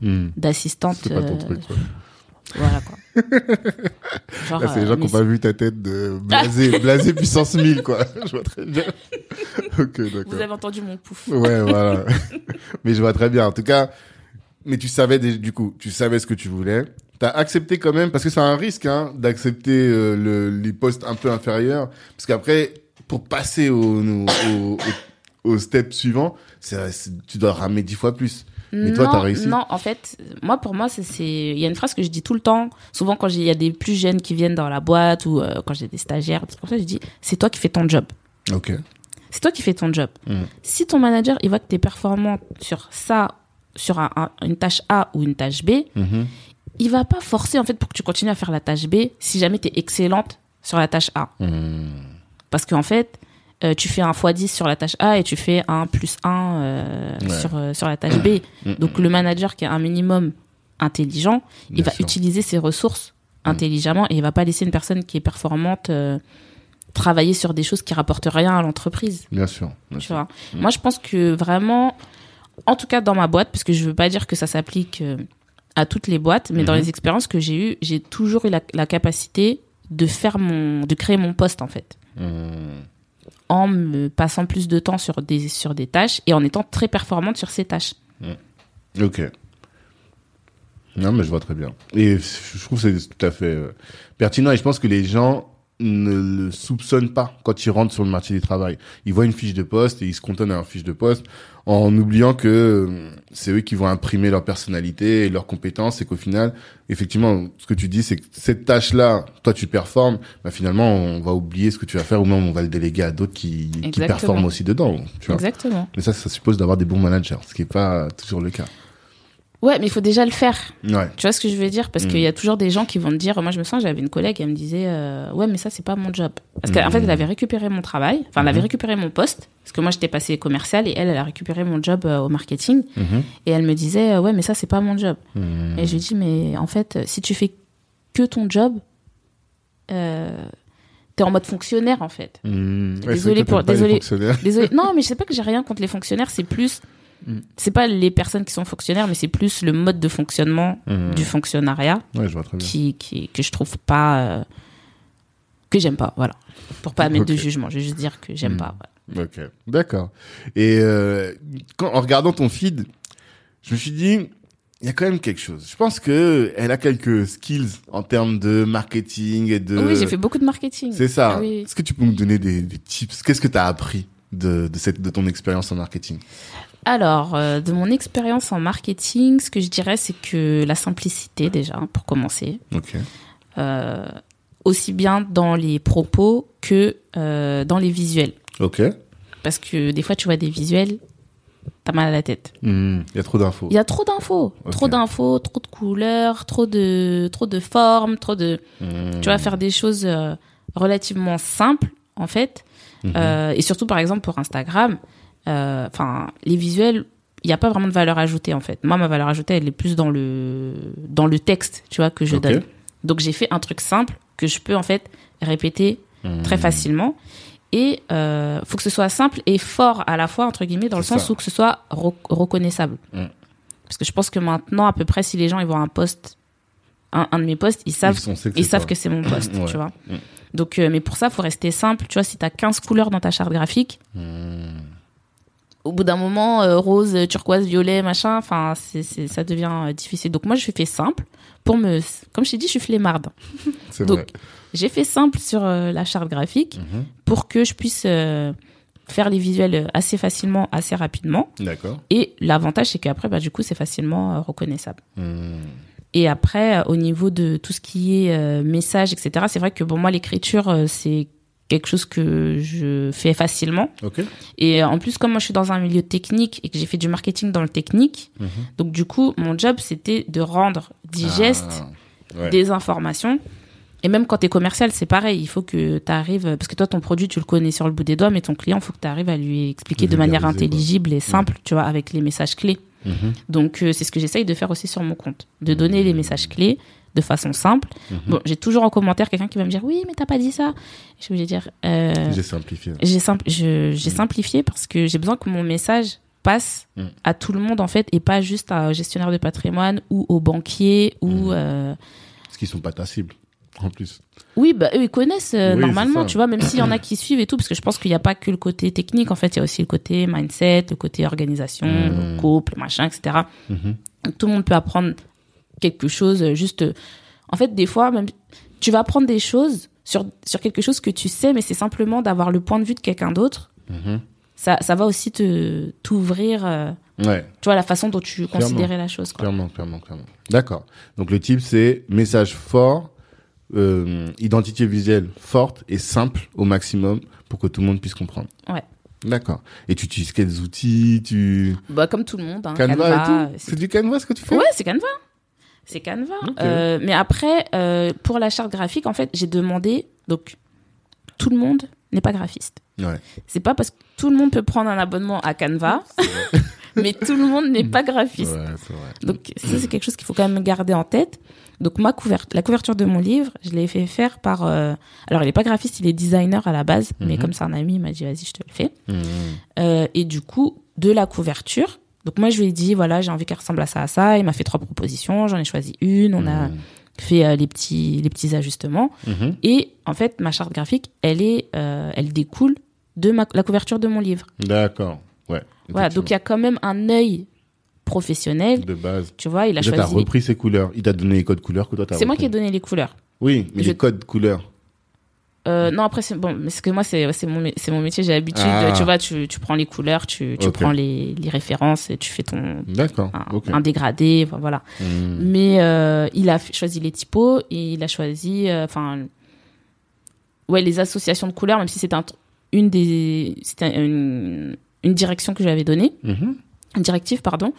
Speaker 2: Hmm.
Speaker 1: d'assistante.
Speaker 2: C'est pas ton truc.
Speaker 1: Voilà, quoi. Genre,
Speaker 2: Là, c'est les gens qui n'ont pas vu ta tête de blasé, blasé puissance 1000, quoi. Je vois très bien. ok, d'accord.
Speaker 1: Vous avez entendu mon pouf.
Speaker 2: Ouais, voilà. mais je vois très bien. En tout cas, mais tu savais du coup, tu savais ce que tu voulais. T'as accepté quand même, parce que c'est un risque, hein, d'accepter euh, le, les postes un peu inférieurs, parce qu'après, pour passer au, au, au, au step suivant, tu dois ramer dix fois plus. Mais toi,
Speaker 1: non,
Speaker 2: t'as réussi.
Speaker 1: Non, en fait, moi, pour moi, c'est, il y a une phrase que je dis tout le temps. Souvent, quand il y a des plus jeunes qui viennent dans la boîte ou euh, quand j'ai des stagiaires, c'est comme ça, je dis, c'est toi qui fais ton job.
Speaker 2: Ok.
Speaker 1: C'est toi qui fais ton job.
Speaker 2: Mhm.
Speaker 1: Si ton manager, il voit que tu es performant sur ça, sur un- un- une tâche A ou une tâche B,
Speaker 2: Mhm.
Speaker 1: il va pas forcer en fait pour que tu continues à faire la tâche B si jamais tu es excellente sur la tâche A.
Speaker 2: Hmm.
Speaker 1: Parce qu'en fait, euh, tu fais un x10 sur la tâche A et tu fais un plus 1 euh,
Speaker 2: Ouais.
Speaker 1: sur, euh, sur la tâche B.
Speaker 2: Mm,
Speaker 1: Donc le manager qui est un minimum intelligent, il va
Speaker 2: sûr. Mm.
Speaker 1: utiliser ses ressources intelligemment et il va pas laisser une personne qui est performante travailler sur des choses qui rapportent rien à l'entreprise.
Speaker 2: Bien sûr. bien
Speaker 1: Tu
Speaker 2: sûr.
Speaker 1: vois? Moi, je pense que vraiment, en tout cas dans ma boîte, parce que je veux pas dire que ça s'applique euh, à toutes les boîtes, mais dans
Speaker 2: Mhm.
Speaker 1: les expériences que j'ai eues, j'ai toujours eu la, la capacité de faire mon, de créer mon poste en fait,
Speaker 2: Hmm.
Speaker 1: en me passant plus de temps sur des sur des tâches et en étant très performante sur ces tâches.
Speaker 2: Ok. Non, mais je vois très bien. Et je trouve que c'est tout à fait euh, pertinent. Et je pense que les gens ne le soupçonnent pas quand ils rentrent sur le marché du travail. Ils voient une fiche de poste et ils se contonnent à une fiche de poste en oubliant que euh, c'est eux qui vont imprimer leur personnalité et leurs compétences et qu'au final, effectivement, ce que tu dis, c'est que cette tâche-là, toi tu performes, bah finalement on va oublier ce que tu vas faire ou même on va le déléguer à d'autres qui, qui performent aussi dedans. Tu vois.
Speaker 1: Exactement.
Speaker 2: Mais ça, ça suppose d'avoir des bons managers, ce qui est pas toujours le cas.
Speaker 1: Ouais, mais il faut déjà le faire.
Speaker 2: Ouais.
Speaker 1: Tu vois ce que je veux dire? Parce
Speaker 2: Mm.
Speaker 1: qu'il y a toujours des gens qui vont te dire. Moi, je me sens, j'avais une collègue, elle me disait euh, Ouais, mais ça, c'est pas mon job. Parce qu'en
Speaker 2: Mm.
Speaker 1: fait, elle avait récupéré mon travail, enfin, elle avait
Speaker 2: Mhm.
Speaker 1: récupéré mon poste, parce que moi, j'étais passée commerciale et elle, elle a récupéré mon job euh, au marketing.
Speaker 2: Mhm.
Speaker 1: Et elle me disait euh, Ouais, mais ça, c'est pas mon job.
Speaker 2: Mhm.
Speaker 1: Et je lui dis Mais en fait, si tu fais que ton job, euh, t'es en mode fonctionnaire, en fait.
Speaker 2: C'est
Speaker 1: Désolé pour- désolé. Désolée. Non, mais je sais pas que j'ai rien contre les fonctionnaires, c'est plus.
Speaker 2: Mm.
Speaker 1: C'est pas les personnes qui sont fonctionnaires, mais c'est plus le mode de fonctionnement
Speaker 2: Mhm.
Speaker 1: du fonctionnariat
Speaker 2: Ouais, je vois très bien.
Speaker 1: qui, qui, que je trouve pas. euh, que j'aime pas, voilà. Pour pas mettre de jugement, je vais juste dire que j'aime
Speaker 2: Mm.
Speaker 1: pas. voilà.
Speaker 2: Ok, d'accord. Et euh, quand, en regardant ton feed, je me suis dit, il y a quand même quelque chose. Je pense que elle a quelques skills en termes de marketing et de.
Speaker 1: Oui, j'ai fait beaucoup de marketing.
Speaker 2: C'est ça.
Speaker 1: Ah oui.
Speaker 2: Est-ce que tu peux me donner des, des tips? Qu'est-ce que tu as appris de, de, cette, de ton expérience en marketing?
Speaker 1: Alors, euh, de mon expérience en marketing, ce que je dirais, c'est que la simplicité, déjà, pour commencer.
Speaker 2: Ok.
Speaker 1: Euh, aussi bien dans les propos que euh, dans les visuels.
Speaker 2: Ok.
Speaker 1: Parce que des fois, tu vois des visuels, t'as mal à la tête.
Speaker 2: Hmm, Il y a trop d'infos.
Speaker 1: Il y a trop d'infos, trop d'infos, trop de couleurs, trop de, trop de formes, trop de.
Speaker 2: Hmm.
Speaker 1: Tu vas faire des choses relativement simples, en fait.
Speaker 2: Mhm.
Speaker 1: Et surtout, par exemple, pour Instagram, enfin, les visuels, il n'y a pas vraiment de valeur ajoutée, en fait. Moi, ma valeur ajoutée, elle est plus dans le, dans le texte, tu vois, que je donne. Donc, j'ai fait un truc simple que je peux, en fait, répéter
Speaker 2: Hmm.
Speaker 1: très facilement. Et euh, faut que ce soit simple et fort à la fois, entre guillemets, dans le sens
Speaker 2: ça.
Speaker 1: où que ce soit re- reconnaissable.
Speaker 2: Mm.
Speaker 1: Parce que je pense que maintenant, à peu près, si les gens ils voient un post, un, un de mes posts, ils savent,
Speaker 2: Ils
Speaker 1: savent que c'est mon post,
Speaker 2: Ouais.
Speaker 1: tu vois.
Speaker 2: Mm.
Speaker 1: Donc, euh, mais pour ça, faut rester simple. Tu vois, si tu as 15 couleurs dans ta charte graphique,
Speaker 2: Hmm.
Speaker 1: Au bout d'un moment, euh, rose, turquoise, violet, machin, enfin, c'est, c'est, ça devient euh, difficile. Donc, moi, je fais simple pour me. Comme je t'ai dit, je suis flemmarde.
Speaker 2: C'est
Speaker 1: Donc,
Speaker 2: vrai.
Speaker 1: J'ai fait simple sur euh, la charte graphique
Speaker 2: Mhm.
Speaker 1: pour que je puisse faire les visuels assez facilement, assez rapidement.
Speaker 2: D'accord.
Speaker 1: Et l'avantage, c'est qu'après, bah, du coup, c'est facilement reconnaissable.
Speaker 2: Hmm.
Speaker 1: Et après, au niveau de tout ce qui est message, etc., c'est vrai que bon, moi, l'écriture, c'est quelque chose que je fais facilement. Et en plus, comme moi, je suis dans un milieu technique et que j'ai fait du marketing dans le technique,
Speaker 2: Mhm.
Speaker 1: donc du coup, mon job, c'était de rendre digeste
Speaker 2: Ah, ouais.
Speaker 1: des informations. Et même quand tu es commercial, c'est pareil. Il faut que tu arrives, parce que toi, ton produit, tu le connais sur le bout des doigts, mais ton client, il faut que tu arrives à lui expliquer de manière
Speaker 2: quoi.
Speaker 1: intelligible et simple, tu vois, avec les messages clés.
Speaker 2: Mhm.
Speaker 1: Donc, euh, c'est ce que j'essaye de faire aussi sur mon compte, de donner les messages clés de façon simple.
Speaker 2: Mhm.
Speaker 1: Bon, j'ai toujours en commentaire quelqu'un qui va me dire oui, mais t'as pas dit ça. Je lui dire euh,
Speaker 2: J'ai simplifié.
Speaker 1: j'ai j'ai simplifié parce que j'ai besoin que mon message passe
Speaker 2: Mm.
Speaker 1: à tout le monde en fait et pas juste à un gestionnaire de patrimoine ou au banquier ou euh,
Speaker 2: Parce qu'ils sont pas ta cible, en plus.
Speaker 1: oui bah eux ils connaissent euh,
Speaker 2: Oui,
Speaker 1: normalement tu vois même s'il y en a qui suivent et tout parce que je pense qu'il n'y a pas que le côté technique en fait il y a aussi le côté mindset le côté organisation le couple machin etc
Speaker 2: Mhm.
Speaker 1: Donc, tout le monde peut apprendre quelque chose euh, juste euh, en fait des fois même tu vas apprendre des choses sur sur quelque chose que tu sais mais c'est simplement d'avoir le point de vue de quelqu'un d'autre
Speaker 2: Mhm.
Speaker 1: ça ça va aussi te t'ouvrir euh,
Speaker 2: Ouais.
Speaker 1: tu vois la façon dont tu
Speaker 2: Clairement.
Speaker 1: considérais la chose quoi.
Speaker 2: Clairement, clairement, clairement. D'accord. Donc le type, c'est message fort, euh, identité visuelle forte et simple au maximum pour que tout le monde puisse comprendre.
Speaker 1: Ouais.
Speaker 2: D'accord. Et tu utilises quels outils Tu
Speaker 1: bah comme tout le monde hein,
Speaker 2: Canva, et tout
Speaker 1: c'est
Speaker 2: C'est du Canva ce que tu fais?
Speaker 1: Ouais, c'est Canva. C'est Canva. Euh, mais après, euh, pour la charte graphique, en fait, j'ai demandé. Donc, tout le monde n'est pas graphiste.
Speaker 2: Ouais.
Speaker 1: C'est pas parce que tout le monde peut prendre un abonnement à Canva, mais tout le monde n'est pas graphiste.
Speaker 2: Ouais, vrai.
Speaker 1: Donc, ça, c'est quelque chose qu'il faut quand même garder en tête. Donc, ma couvert la couverture de mon livre, je l'ai fait faire par. euh, Alors, il est pas graphiste, il est designer à la base, mais
Speaker 2: Mhm.
Speaker 1: comme c'est un ami, il m'a dit, vas-y, je te le fais.
Speaker 2: Mhm.
Speaker 1: Euh, et du coup, de la couverture. Donc moi, je lui ai dit, voilà, j'ai envie qu'elle ressemble à ça, à ça. Il m'a fait trois propositions, j'en ai choisi une. On a
Speaker 2: Mhm.
Speaker 1: fait euh, les petits, les petits ajustements.
Speaker 2: Mhm.
Speaker 1: Et en fait, ma charte graphique, elle est, euh, elle découle de ma, la couverture de mon livre.
Speaker 2: D'accord. Ouais.
Speaker 1: Voilà, donc il y a quand même un œil professionnel.
Speaker 2: de base.
Speaker 1: Tu vois, il a
Speaker 2: Déjà,
Speaker 1: choisi.
Speaker 2: repris ses couleurs. Il t'a donné les codes couleurs que toi t'as
Speaker 1: C'est moi qui ai donné les couleurs.
Speaker 2: Oui, mais
Speaker 1: Je-
Speaker 2: les codes couleurs.
Speaker 1: Euh, non, après, c'est bon, parce que moi, c'est c'est mon, mon métier, j'ai l'habitude.
Speaker 2: Ah.
Speaker 1: Tu vois, tu, tu prends les couleurs, tu, tu prends les, les références et tu fais ton
Speaker 2: D'accord.
Speaker 1: un, un dégradé, voilà.
Speaker 2: Hmm.
Speaker 1: Mais euh, il a choisi les typos et il a choisi, euh, enfin, ouais, les associations de couleurs, même si c'était un une des, c'était une, une direction que j'avais donnée,
Speaker 2: Mhm.
Speaker 1: une directive, pardon.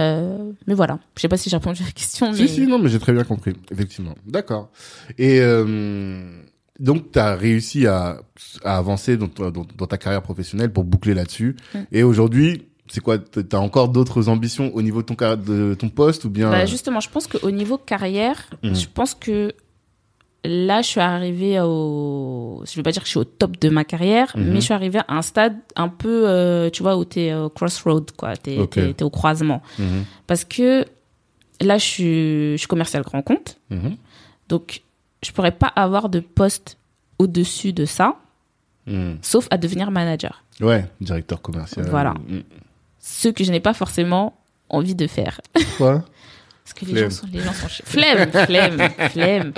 Speaker 1: Euh, mais voilà, je sais pas si j'ai répondu à la question.
Speaker 2: Si,
Speaker 1: mais...
Speaker 2: si, non, mais j'ai très bien compris, effectivement. D'accord. Et euh, donc, tu as réussi à, à avancer dans, ta- dans, dans ta carrière professionnelle pour boucler là-dessus. Et aujourd'hui, c'est quoi Tu as encore d'autres ambitions au niveau de ton, car- de ton poste ou bien
Speaker 1: Bah, justement, je pense qu'au niveau carrière,
Speaker 2: Mhm.
Speaker 1: je pense que là, je suis arrivée au. Je vais pas dire que je suis au top de ma carrière,
Speaker 2: Mhm.
Speaker 1: mais je suis arrivée à un stade un peu, euh, tu vois, où t'es au crossroad, quoi. T'es- t'es au croisement.
Speaker 2: Mhm.
Speaker 1: Parce que là, je suis, je suis commercial grand compte. Donc, je pourrais pas avoir de poste au-dessus de ça,
Speaker 2: Mhm.
Speaker 1: sauf à devenir manager.
Speaker 2: Ouais, directeur commercial.
Speaker 1: Voilà.
Speaker 2: Mm.
Speaker 1: Ce que je n'ai pas forcément envie de faire.
Speaker 2: Quoi
Speaker 1: Parce que les gens sont, les gens sont Flemme, flemme, flemme.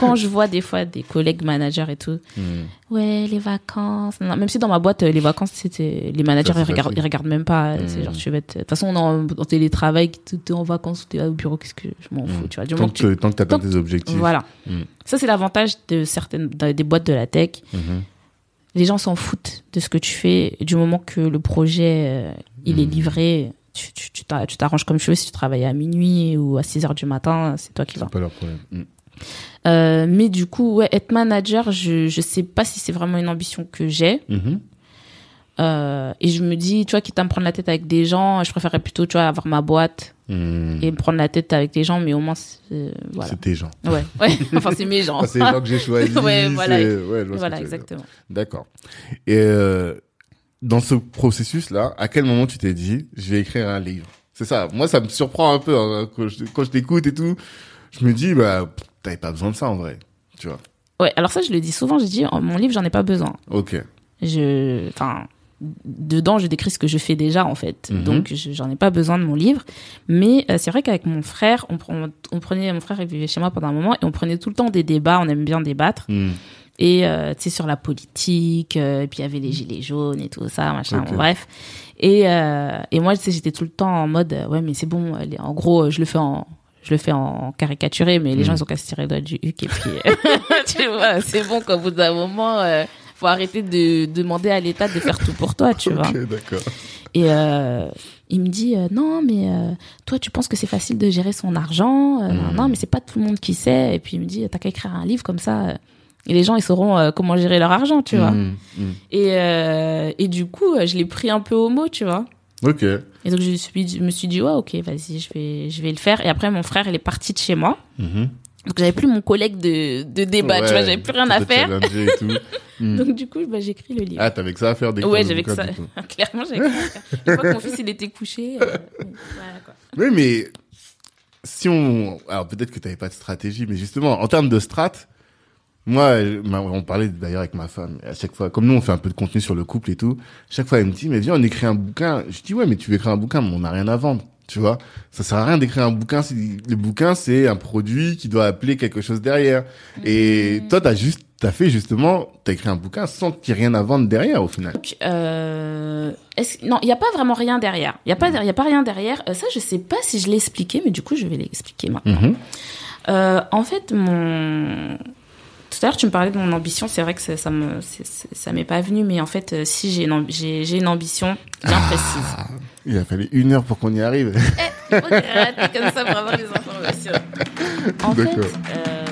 Speaker 1: Quand je vois des fois des collègues managers et tout,
Speaker 2: Mhm.
Speaker 1: ouais, les vacances. Non, même si dans ma boîte, euh, les vacances, c'était, les managers,
Speaker 2: Ça,
Speaker 1: ils regardent, ils regardent même pas.
Speaker 2: Mm.
Speaker 1: C'est genre, tu vas être, de toute façon, on est en, en télétravail, t'es en vacances, t'es au bureau, qu'est-ce que je m'en fous,
Speaker 2: Mm.
Speaker 1: tu vois. Du
Speaker 2: Tant
Speaker 1: que tu,
Speaker 2: tant que tu atteins
Speaker 1: tant-
Speaker 2: tes objectifs.
Speaker 1: voilà. Ça, c'est l'avantage de certaines, des boîtes de la tech.
Speaker 2: Mhm.
Speaker 1: Les gens s'en foutent de ce que tu fais du moment que le projet, euh, il est livré. Tu, tu, tu t'a- tu t'arranges comme tu veux. Si tu travailles à minuit ou à 6 heures du matin, c'est toi qui vas.
Speaker 2: C'est pas leur problème. Mm.
Speaker 1: Euh, mais du coup, ouais, être manager, je je sais pas si c'est vraiment une ambition que j'ai.
Speaker 2: Mhm.
Speaker 1: Euh, et je me dis, tu vois, quitte à me prendre la tête avec des gens, je préférerais plutôt, tu vois, avoir ma boîte
Speaker 2: Mm.
Speaker 1: et me prendre la tête avec des gens, mais au moins, c'est- euh, voilà.
Speaker 2: C'est tes gens.
Speaker 1: Ouais, ouais. enfin, c'est mes gens.
Speaker 2: C'est les gens que j'ai choisis.
Speaker 1: Ouais, voilà.
Speaker 2: ouais,
Speaker 1: exactement.
Speaker 2: D'accord. Et euh, dans ce processus-là, à quel moment tu t'es dit, je vais écrire un livre? C'est ça. Moi, ça me surprend un peu hein, quand je, t'écoute et tout. Je me dis, bah, t'avais pas besoin de ça en vrai. Tu vois.
Speaker 1: Ouais, alors ça, je le dis souvent, je dis, oh, mon livre, j'en ai pas besoin.
Speaker 2: Ok.
Speaker 1: Je, enfin, dedans, je décris ce que je fais déjà, en fait.
Speaker 2: Mhm.
Speaker 1: Donc, je- j'en ai pas besoin de mon livre. Mais euh, c'est vrai qu'avec mon frère, on, prenait, mon frère, il vivait chez moi pendant un moment, et on prenait tout le temps des débats, on aime bien débattre.
Speaker 2: Mm.
Speaker 1: Et, euh, tu sais, sur la politique, euh, et puis il y avait les gilets jaunes et tout ça, machin, bon, bref. Et, euh, et moi, tu sais, j'étais tout le temps en mode, euh, ouais, mais c'est bon, en gros, euh, je le fais en, je le fais en caricaturé, mais les
Speaker 2: Mhm.
Speaker 1: gens, ils ont qu'à se tirer le doigt du huc, et puis, euh, tu vois, c'est bon qu'au bout d'un moment, euh, faut arrêter de demander à l'État de faire tout pour toi, tu vois.
Speaker 2: Ok, d'accord.
Speaker 1: Et euh, il me dit euh, non mais euh, toi tu penses que c'est facile de gérer son argent Euh, non, mais c'est pas tout le monde qui sait et puis il me dit t'as qu'à écrire un livre comme ça et les gens ils sauront euh, comment gérer leur argent tu vois
Speaker 2: Mm, mm.
Speaker 1: et euh, et du coup euh, je l'ai pris un peu au mot tu vois
Speaker 2: Ok.
Speaker 1: et donc je me suis je me suis dit ouais ok vas-y je vais je vais le faire et après mon frère il est parti de chez moi
Speaker 2: Mhm.
Speaker 1: donc j'avais plus mon collègue de de débat tu vois j'avais plus rien à faire
Speaker 2: challenger et tout.
Speaker 1: Donc du coup bah, j'écris le livre
Speaker 2: Ah, t'avais que ça à faire des
Speaker 1: ouais j'avais que ça clairement j'avais que ça à faire. que mon fils il était couché euh, voilà quoi
Speaker 2: Oui, mais si on, alors peut-être que t'avais pas de stratégie, mais justement, en termes de strat, moi, on parlait d'ailleurs avec ma femme, à chaque fois, comme nous, on fait un peu de contenu sur le couple et tout, chaque fois, elle me dit, mais viens, on écrit un bouquin. Je dis, ouais, mais tu veux écrire un bouquin, mais on n'a rien à vendre. Tu vois, ça sert à rien d'écrire un bouquin le bouquin c'est un produit qui doit appeler quelque chose derrière. Et toi, t'as juste, t'as fait justement, t'as écrit un bouquin sans qu'il y ait rien à vendre derrière au final.
Speaker 1: Donc, euh, non, il n'y a pas vraiment rien derrière. Il n'y a, pas- il y a pas rien derrière. Euh, ça, je sais pas si je l'ai expliqué, mais du coup, je vais l'expliquer maintenant.
Speaker 2: Mhm.
Speaker 1: Euh, en fait, mon... Tout à l'heure, tu me parlais de mon ambition. C'est vrai que ça, ça me, ça m'est pas venu, mais en fait, euh, si j'ai une, j'ai, une ambition bien précise.
Speaker 2: Il a fallu une heure pour qu'on y arrive.
Speaker 1: Faut gratter comme ça pour avoir les informations. En fait, euh,